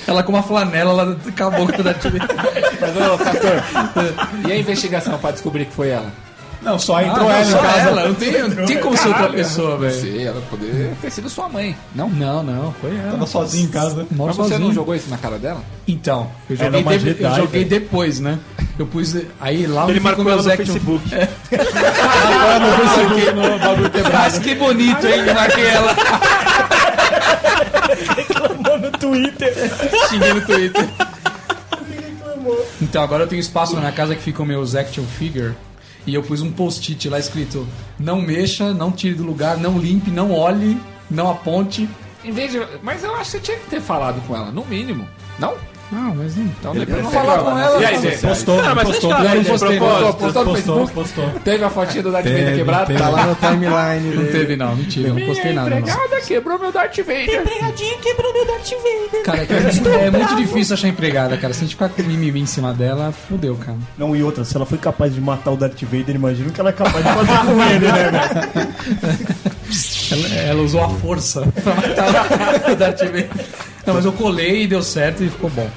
Ela com uma flanela, ela acabou com o Darth Vader. Mas, ô, Castor, e a investigação pra descobrir que foi ela? Não, só Ah, entrou não, ela em só casa. ela, não tem, não tem como ser outra pessoa, velho. Sei, ela poderia ter sido sua mãe. Não? Não, não, foi ela. Tava sozinho em casa. Moro Mas você sozinho. não jogou isso na cara dela? Então, eu é joguei, uma de- eu Jedi, joguei velho. depois, né? Eu pus. Aí lá Ele marcou ficam ela meus no action- Facebook. no bagulho quebrado. que bonito, hein? Marquei ela. Reclamou no Twitter. Xinguei no Twitter. Então agora eu tenho espaço na minha casa que ficam meus action figure. E eu pus um post-it lá escrito: Não mexa, não tire do lugar, não limpe, não olhe, não aponte. Em vez de... Mas eu acho que você tinha que ter falado com ela, no mínimo. Não? Não, mas não. Então depois não falar com ela, E aí, Zé? Postou, Não, mas postou. postei, propósito. Postou, postou no Postou, Facebook? postou. Teve a fotinha do Darth Vader teve. Tá lá no timeline Não teve, não, mentira, eu não postei nada. Empregada quebrou meu Darth Vader. Cara, é, que é muito- é muito difícil achar empregada, cara. Se a gente ficar com mimimi em cima dela, fudeu, cara. Não, e outra, se ela foi capaz de matar o Darth Vader, imagina o que ela é capaz de fazer com ele, né, velho? Ela, ela usou a força pra matar o Darth Vader. Não, mas eu colei e deu certo e ficou bom.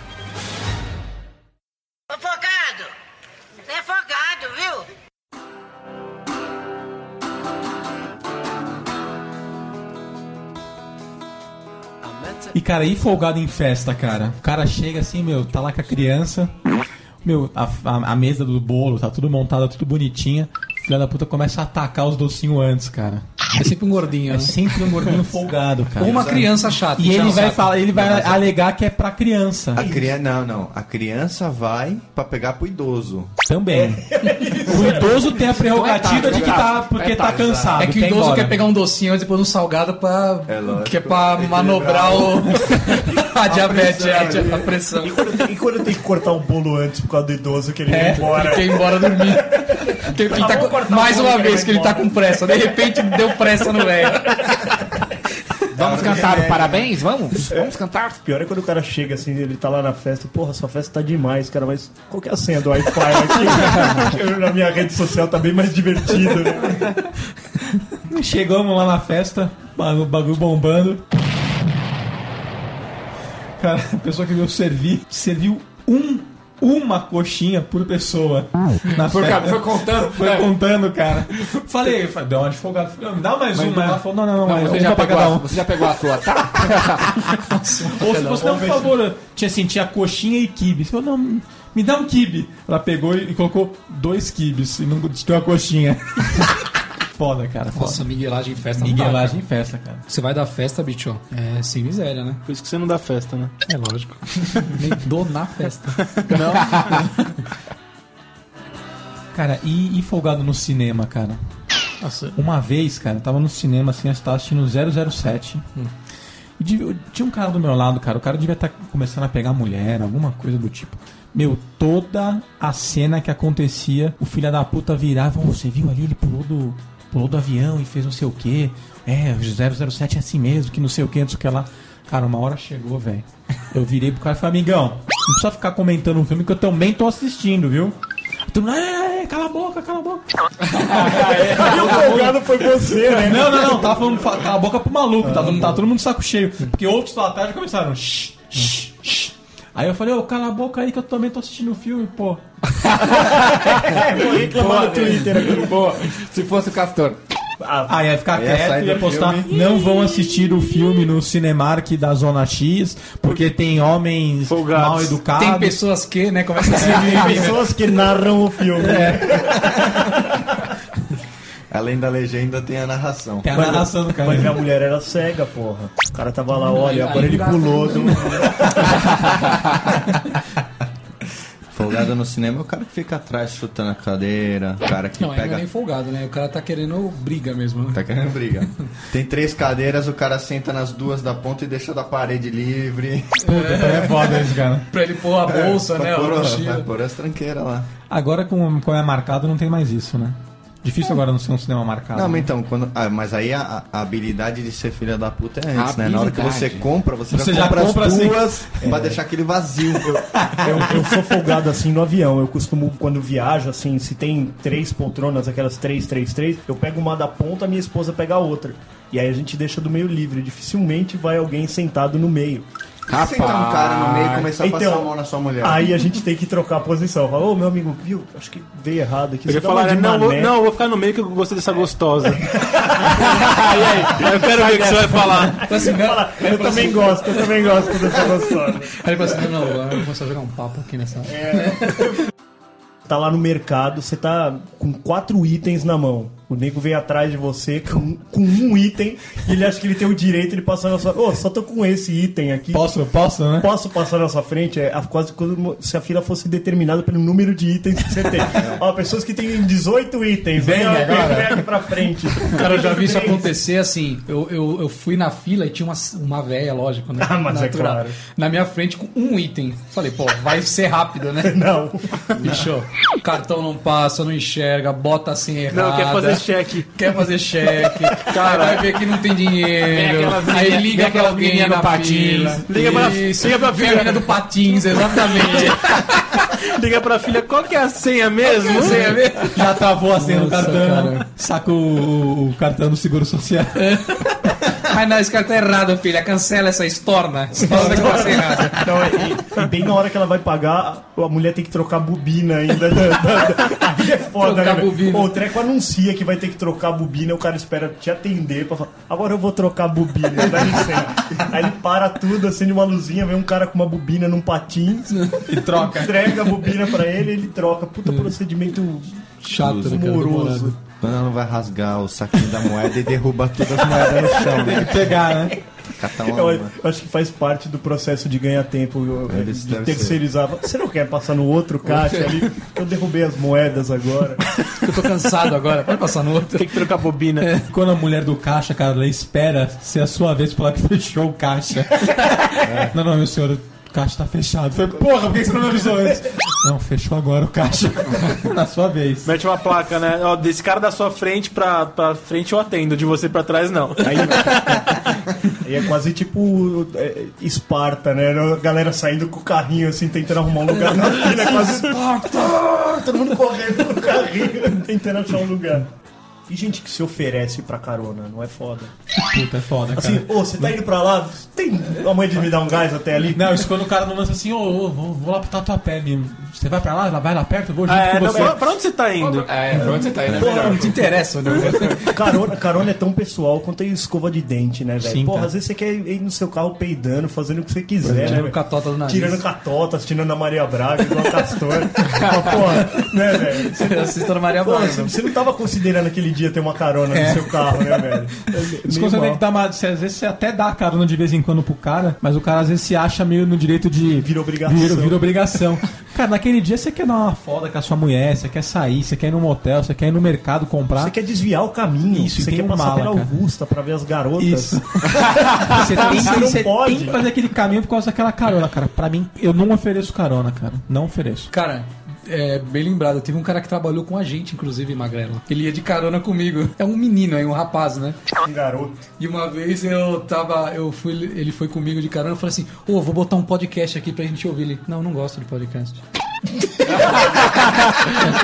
E, cara, e folgado em festa, cara? O cara chega assim, meu, tá lá com a criança. Meu, a, a, a mesa do bolo tá tudo montada, tudo bonitinha. Filha da puta começa a atacar os docinhos antes, cara. É sempre um gordinho, É né? sempre um gordinho folgado, cara. Ou uma criança chata. E ele vai falar, ele vai alegar que é pra criança. A criança, não, não. A criança vai pra pegar pro idoso. Também. O idoso tem a prerrogativa de que tá, porque tá cansado. É que o idoso embora. quer pegar um docinho antes e depois um salgado pra. É lógico. que é pra manobrar o. a diabetes, a, di- a pressão. E quando, e quando tem que cortar o bolo antes por causa do idoso que ele É. vai embora? Quer ir embora dormir. Que tá com- mais uma vez que ele tá com pressa. De repente deu pressa no velho. Vamos cantar o parabéns? Vamos? Vamos cantar? Pior é quando o cara chega assim, ele tá lá na festa, porra, sua festa tá demais, cara, mas qual que é a senha do Wi-Fi aqui? Eu, na minha rede social tá bem mais divertido, né? Chegamos lá na festa, o bagulho bombando. Cara, a pessoa que veio servir, serviu um, uma coxinha por pessoa. Na Foi, festa. foi contando? Foi É. contando, cara. Falei, falei, deu uma de folgado. Falei, "Não, me dá mais uma. Ela falou, não, não, não, Não, mas você, uma já pegou a, um. você já pegou a sua, tá? Ou se fosse, não, por favor, tinha assim, tinha coxinha e quibe. Você falou, não, me dá um quibe. Ela pegou e colocou dois quibes e não deu a coxinha. foda, cara, foda. Nossa, miguelagem em festa não Miguelagem cara. em festa, cara. Você vai dar festa, bicho, é sem miséria, né? Por isso que você não dá festa, né? É lógico. Nem dou na festa. Cara, e, e folgado no cinema, cara? Nossa. Uma vez, cara, eu tava no cinema assim, eu tava assistindo 007. E devia- tinha um cara do meu lado, cara. O cara devia estar começando a pegar mulher, alguma coisa do tipo. Meu, toda a cena que acontecia, o filho da puta virava. "Ô, Você viu ali? Ele pulou do, pulou do avião e fez não sei o que. É, o 007 é assim mesmo, que não sei o que, não sei o que lá. Cara, uma hora chegou, velho. Eu virei pro cara e falei, amigão, não precisa ficar comentando um filme que eu também tô assistindo, viu? Tu não, é, é, cala a boca, cala a boca. E o folgado foi você, né? Não, não, não, tava falando fa- cala a boca pro maluco, tava, tava todo mundo saco cheio. Porque outros lá atrás já começaram. "Shh, shh, shh." Aí eu falei, ô, cala a boca aí que eu também tô assistindo o filme, pô. Vou reclamar no Twitter aqui. Boa. Se fosse o Castor. Aí ia ficar ia quieto e ia postar. filme. Não vão assistir o filme no Cinemark da Zona X, porque tem homens Folgados. mal educados. Tem pessoas que, né, começa a ser Tem pessoas que narram o filme. Além da legenda, tem a narração. Tem a narração do cara. Mas minha mulher era cega, porra. O cara tava lá, olha, Aí- agora aí ele pulou do. Folgado no cinema é o cara que fica atrás chutando a cadeira, o cara que Não, aí não é pega. nem folgado, né? O cara tá querendo briga mesmo. né? Tá querendo briga. Tem três cadeiras, o cara senta nas duas da ponta e deixa da parede livre. É foda isso, cara. Pra ele pôr a bolsa, Vai né? pôr, A vai pôr as tranqueiras lá. Agora com, com é marcado não tem mais isso, né? Difícil agora não ser um cinema marcado. Não, mas né? então, quando. Ah, mas aí a, a habilidade de ser filha da puta é antes, né? Na hora que você compra, você, Você já já compra compra as assim. duas pra deixar aquele vazio. Eu, eu sou folgado assim no avião. Eu costumo, quando viajo, assim, se tem três poltronas, aquelas três, três, três, eu pego uma da ponta, minha esposa pega a outra. E aí a gente deixa do meio livre. Dificilmente vai alguém sentado no meio. Rapaz. Se entrar um cara no meio e começar a Então, passar a mão na sua mulher. Aí a gente tem que trocar a posição. Fala, ô meu amigo, viu? Acho que veio errado aqui. Eu ia falar, de não, vou, mané. não, eu vou ficar no meio que eu gostei dessa gostosa. e aí? Eu quero ver o que você vai falar. Então, assim, né? Fala, eu também gosto, eu também gosto dessa gostosa. Aí ele fala assim, não, não, agora eu vou começar a jogar um papo aqui nessa... Tá lá no mercado, você tá com quatro itens na mão. O nego vem atrás de você com, com um item e ele acha que ele tem o direito de passar na sua. Ô, só tô com esse item aqui. Posso, posso, né? Posso passar na sua frente? É quase como se a fila fosse determinada pelo número de itens que você tem. Ó, pessoas que têm 18 itens, vem, Vem agora. vem aqui pra frente. Cara, eu já vi isso acontecer assim. Eu, eu, eu fui na fila e tinha uma, uma véia, lógico, né? Ah, mas é Natural. claro. Na minha frente com um item. Falei, pô, vai ser rápido, né? Não. Bicho, cartão não passa, não enxerga, bota assim errada. Não, quer fazer cheque. Quer fazer cheque. Cara, vai ver que não tem dinheiro. Aí liga vem pra alguém do Patins. fila. Liga pra- Isso. liga pra Vem a filha. do Patins, exatamente. Liga pra filha, qual que é a senha mesmo? Não sei, é mesmo? Já travou a senha no Nossa, cartão, cara. saca o, o cartão do Seguro Social. Mas não, esse cartão é errado, filha. Cancela essa estorna. Estorna que passa errado. Não, e, e bem na hora que ela vai pagar, a mulher tem que trocar a bobina ainda. da- da- da- Aí é foda, Trocar né? bobina. Pô, o treco anuncia que vai ter que trocar a bobina, o cara espera te atender pra falar, agora eu vou trocar a bobina, dá licença. Aí ele para tudo, acende uma luzinha, vem um cara com uma bobina num patins, E troca. entrega a bobina pra ele ele troca. Puta procedimento Chato, né, cara? moroso. Demorado. Quando ela não vai rasgar o saquinho da moeda e derruba todas as moedas no chão. Tem Né? que pegar, né? Catar uma, Eu, eu acho que faz parte do processo de ganhar tempo, de terceirizar. Você não quer passar no outro caixa ali? Eu derrubei as moedas agora. Eu tô cansado agora. Pode passar no outro. Tem que trocar bobina. Quando a mulher do caixa, cara, ela espera ser a sua vez pra ela que fechou o caixa. Não, não, meu senhor, caixa tá fechado. Foi, porra, por que você não me avisou antes? Não, fechou agora o caixa. Na sua vez. Mete uma placa, né? Ó, desse cara da sua frente pra, pra frente eu atendo, de você pra trás não. Aí, aí é quase tipo é, Esparta, né? A galera saindo com o carrinho assim, tentando arrumar um lugar na fila. É quase Esparta! Todo mundo correndo com o carrinho, tentando achar um lugar. E gente que se oferece pra carona, não é foda? Puta, é foda, cara. Assim, ô, você tá indo pra lá? Tem a mãe de me dar um gás até ali? Não, isso quando o cara não lança assim, ô, ô, vou, vou lá pro Tatuapé mesmo. Você vai pra lá, vai lá perto, eu vou junto Ah, é, com não, você. pra, pra onde você tá indo? É, pra onde você tá indo? É Porra, não te interessa, né? Carona, carona é tão pessoal quanto a escova de dente, né, velho? Sim, Porra, cara. às vezes você quer ir no seu carro peidando, fazendo o que você quiser, né? Tirando catota do nariz. Tirando catotas, tirando a Maria Braga, igual a Castor. Mas, porra, né, velho? Você, Assista na Maria Braga. você, você não tava considerando aquele dia ter uma carona no seu carro, né, velho? Você tem mal. que dar uma. às vezes você até dá carona de vez em quando pro cara, mas o cara às vezes se acha meio no direito de. Vira obrigação. Vira, vira obrigação. cara, naquele dia você quer dar uma foda com a sua mulher, você quer sair, você quer ir num motel, você quer ir no mercado comprar. Você quer desviar o caminho, Isso, você tem quer um passar mala, pela cara. Augusta pra ver as garotas. Isso. Você tem, Você você pode. tem que fazer aquele caminho por causa daquela carona, cara. Pra mim, eu não ofereço carona, cara. Não ofereço. Cara, é bem lembrado. Teve um cara que trabalhou com a gente, inclusive, Magrelo. Ele ia de carona comigo. É um menino aí, um rapaz, né? Um garoto. E uma vez eu tava, eu fui, ele foi comigo de carona, eu falei assim, ô, vou botar um podcast aqui pra gente ouvir. Ele, não, não gosto de podcast.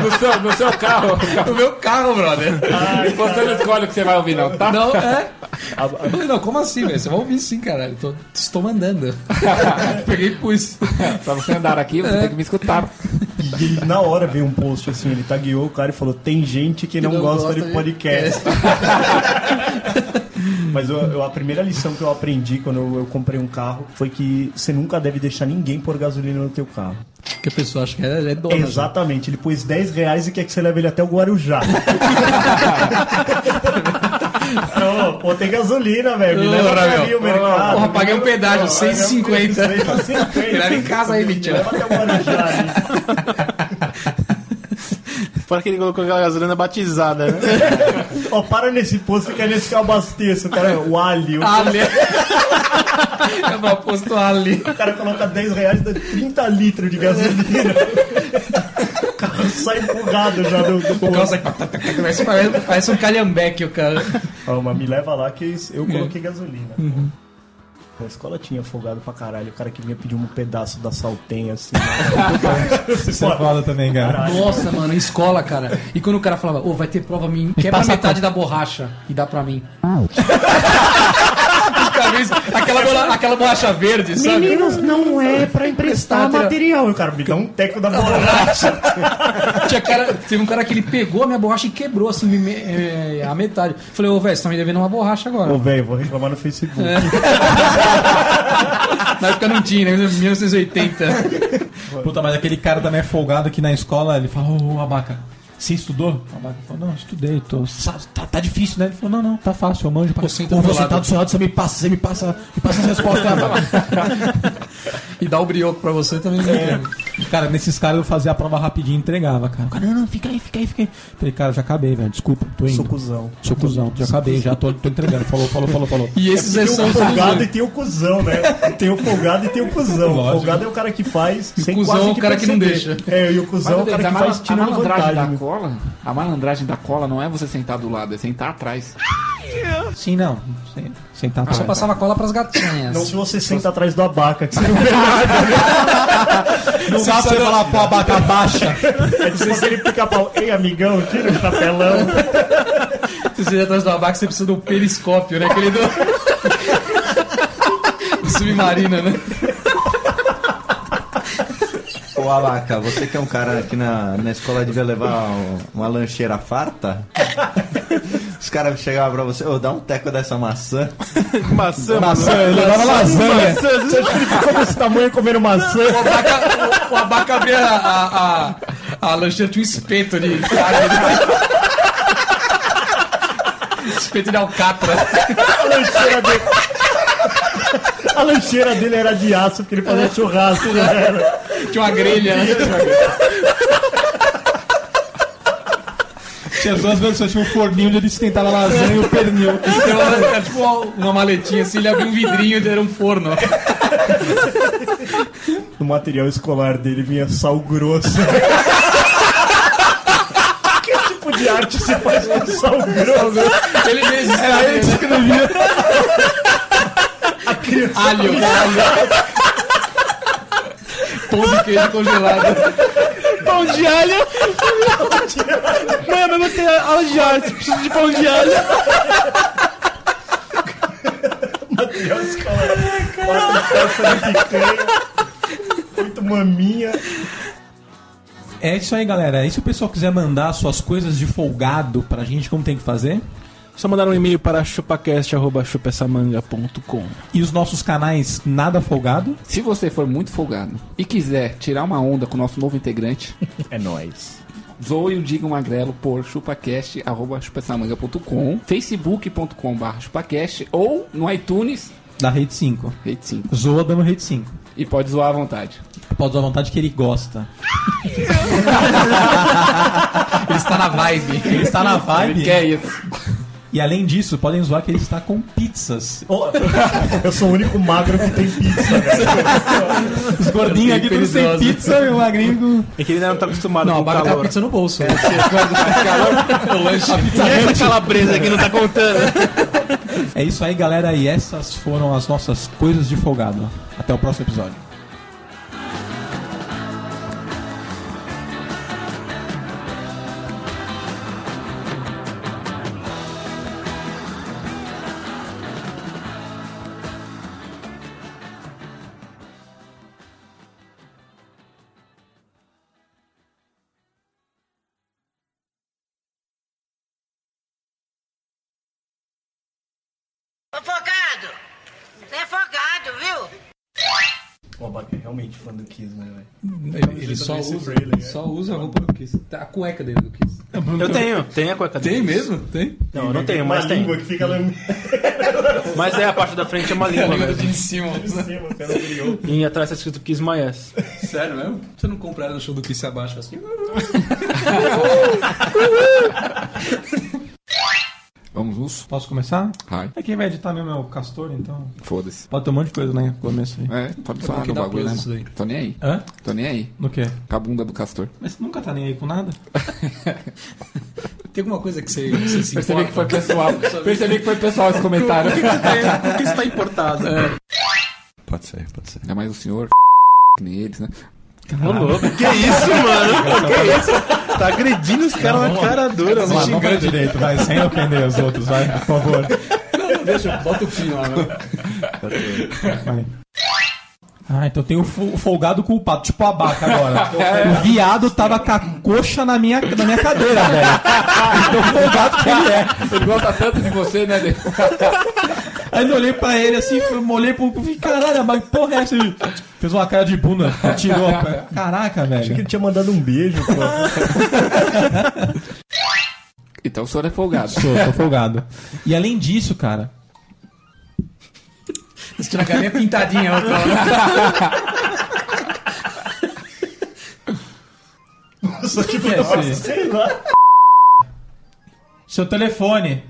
No seu, no seu carro. No meu carro, brother. Você não escolhe o que você vai ouvir, não, tá? Não, é. Eu falei, não, como assim, velho? Você vai ouvir sim, caralho. Tô, estou mandando. Peguei e pus. Pra você andar aqui, você tem que me escutar. E ele, na hora veio um post assim, ele tagueou o cara e falou: tem gente que não, não gosta, gosta de de- podcast. Mas eu, eu- a primeira lição que eu aprendi quando eu, eu comprei um carro foi que você nunca deve deixar ninguém pôr gasolina no teu carro. Porque a pessoa acha que é, é dona. Exatamente, ele pôs 10 reais e quer que você leve ele até o Guarujá. Não, pô, tem gasolina, velho. Me leva ali o mercado. Porra, paguei um pedágio, Pô, 150. paguei um 150. Leva em casa aí, Me mentira. Leva até o Guarujá ali. Fora que ele colocou aquela gasolina batizada, né? Ó, para nesse posto que é nesse que eu abasteço, cara. O Ali. O, Ali. Eu não aposto ali. o cara coloca 10 reais e dá 30 litros de gasolina. o carro sai empurrado já do, do O posto. carro sai... Parece, parece, parece um calhambeque o cara. Ó, mas me leva lá que eu coloquei gasolina. Na escola tinha folgado pra caralho. O cara que vinha pedir um pedaço da saltenha assim. né? Isso é foda também, cara. Caralho. Nossa, mano, escola, cara. E quando o cara falava, ô, vai ter prova, me quebra passa metade da borracha e dá pra mim. Aquela, bola- aquela borracha verde, sabe? Meninos, não é pra emprestar material. O cara me dá um teco da borracha. Tinha cara, teve um cara que ele pegou a minha borracha e quebrou assim me- é, a metade. Falei, ô, velho, você tá me devendo uma borracha agora. Ô, velho, vou reclamar no Facebook. Na época não tinha, né? 1980. Puta, mas aquele cara também é folgado que na escola ele fala, ô, ô Abaca, você estudou? O falou, não, estudei, tô. Tá, tá difícil, né? Ele falou, não, não, tá fácil, eu manjo pra senta Ou sentar lado. do seu lado, você me passa, você me passa, me passa as respostas, Abaca. E dar o brioco pra você também. É. Né? Cara, nesses caras eu fazia a prova rapidinho e entregava, cara. O cara, não, não, fica aí, fica aí, fica aí. Falei, cara, já acabei, velho, desculpa, tô indo. Sou cuzão. Sou cuzão, já acabei, já tô, tô entregando. Falou, falou, falou, falou. E esses Tem são o folgado e tem o cuzão, né? Tem o folgado e tem o cuzão. O Lógico. folgado é o cara que faz sem cuzão quase é o cara que não perceber. É, e o cuzão é o Mas, cara que faz tirando vantagem. da cola, a malandragem da cola não é você sentar do lado, é sentar atrás. Sim, não. Sentar Eu só passava cola pras gatinhas. Não se você senta atrás do abaca, que você não vê nada. Não sabe você falar, pô, Abaca, baixa. É tipo aquele pica-pau. Ei, amigão, tira o chapelão. Se você atrás do abaco, você precisa de um periscópio, né? Aquele do... do submarino, né? Ô, Abaca, você que é um cara que na, na escola devia levar um- uma lancheira farta? Os caras chegavam pra você, ô, dá um teco dessa maçã. Maçã, Maçã, ele levava lasanha. Você acha que ele ficou desse tamanho comendo maçã? O abaca, o, o abaca abria a, a, a, a lancheira tinha um espeto de carne. espeto de alcatra. A lancheira dele. A lancheira dele era de aço, porque ele fazia churrasco, né? Tinha uma grelha, né? Tinha duas versões, tinha um forninho onde ele esquentava a lasanha e o pernil. Era, era tipo uma, maletinha assim, ele abria um vidrinho e era um forno. No material escolar dele vinha sal grosso. que tipo de arte se faz com sal grosso? Ele mesmo Era ele que escrevia. alho, alho. Pão de queijo congelado. Pão de alho. Mãe, eu vou ter aula de arte, preciso de pão de alho. Material escolar. Quatro peças de picanha. Oito maminha. É isso aí, galera. E se o pessoal quiser mandar suas coisas de folgado pra gente, como tem que fazer? Só mandar um e-mail para chupacast.chupessamanga.com. E os nossos canais Nada Folgado? Se você for muito folgado e quiser tirar uma onda com o nosso novo integrante, É nóis. zoe o Diga Magrelo por chupacast.chupessamanga.com, facebook.com.br chupacast ou no iTunes, Da Rede 5. rede 5. Zoa dando Rede 5. E pode zoar à vontade. Pode usar à vontade que ele gosta. Ele está na vibe. Ele está na Ele vibe. quer isso. E além disso, podem zoar que ele está com pizzas. Ô, Eu sou o único magro que tem pizza, velho. Os gordinhos aqui todos sem pizza e o magrinho. É que ele ainda não tá acostumado Não, com a o barra tem a calor. pizza no bolso. O calor, o lanche. E essa calabresa aqui não tá contando. É isso aí, galera. E essas foram as nossas coisas de folgado. Até o próximo episódio. O abaca é realmente fã do Kiss, né, velho? Ele, ele só usa, Braille, é. só usa a roupa do Kiss. Tá, A cueca dele do Kiss. Eu tenho, tenho a cueca dele. Tem mesmo? Tem? Não, eu não tenho, mas tem. língua que fica lá Mas é a parte da frente é uma língua Língua mesmo. de cima. cima, o cara criou. E atrás tá escrito Kiss My Ass. Sério mesmo? Você não compra ela no show do Kiss abaixo assim? Vamos uns? Posso começar? Vai. É quem vai editar mesmo é o Castor, então. Foda-se. Pode ter um monte de coisa né, no começo aí. É, pode falar que no dá bagulho, né? daí. Tô nem aí. Hã? Tô nem aí. No quê? Com a bunda do castor. Mas você nunca tá nem aí com nada? Tem alguma coisa que você, que você se Percebi que foi importa? pessoal. Percebi que foi pessoal esse comentário. Por que você tá importado? Pode ser, pode ser. Ainda mais o senhor, que nem eles, né? Ô, louco. Que isso, mano? Que isso? Tá agredindo os caras na cara dura, mano. vamos ver direito, vai, sem ofender os outros, vai, por favor. Deixa, bota o fim lá, meu. Vai. Ah, então tem o fo- o folgado culpado, tipo a baca agora. O viado tava com a coxa na minha, na minha cadeira, velho. Então o folgado que ele é. Ele gosta tanto de você, né? Dê? Aí eu olhei pra ele assim, eu olhei pro. Caralho, mas porra é essa? Ele fez uma cara de bunda, tirou. Caraca, Achei que velho. ele tinha mandado um beijo, pô. Então o senhor é folgado. Sou, tô folgado. E além disso, cara. Você tira a galinha pintadinha, outra hora. Só tipo, que é nossa, esse? sei lá. Seu telefone.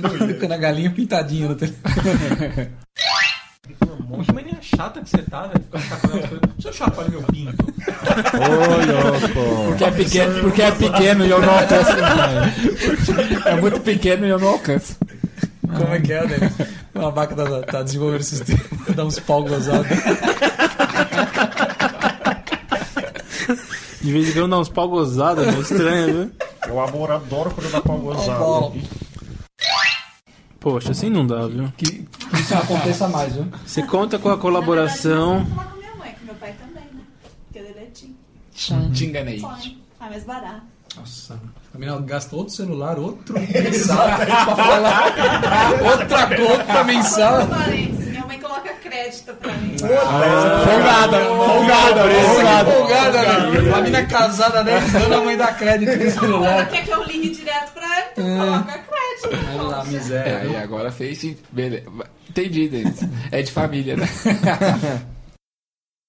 Colocando a galinha pintadinha no telefone. Que mania chata que você tá, velho. Ficar chacoalhando as coisas. Deixa eu chacoalhar meu pinto. Porque é pequeno, porque é pequeno e eu não alcanço. É muito pequeno e eu não alcanço. Como é que é, né? Uma vaca tá, tá desenvolvendo esse sistema. Dá uns pau gozados. De vez em quando dá uns pau gozados, é meio estranho, viu? Eu amor, adoro quando dá pau gozado. Poxa, assim não dá, viu? Que, que isso aconteça mais, viu? Você conta com a colaboração. Na verdade, eu falar com minha mãe, com meu pai também, né? Porque ele é tim. Te enganei. Ah, mais barato. Nossa, a menina gasta outro celular, outro mensal pra falar. Outra conta mensal. Parênteses, minha mãe coloca crédito pra mim. Folgada, folgada, folgada. Folgada, velho. A menina casada há 10 anos, a mãe dá crédito no Ela celular. quer que eu ligue direto pra ela, então coloca crédito. Olha lá, É, miséria. aí agora fez. Entendi, Denis. É de família, né?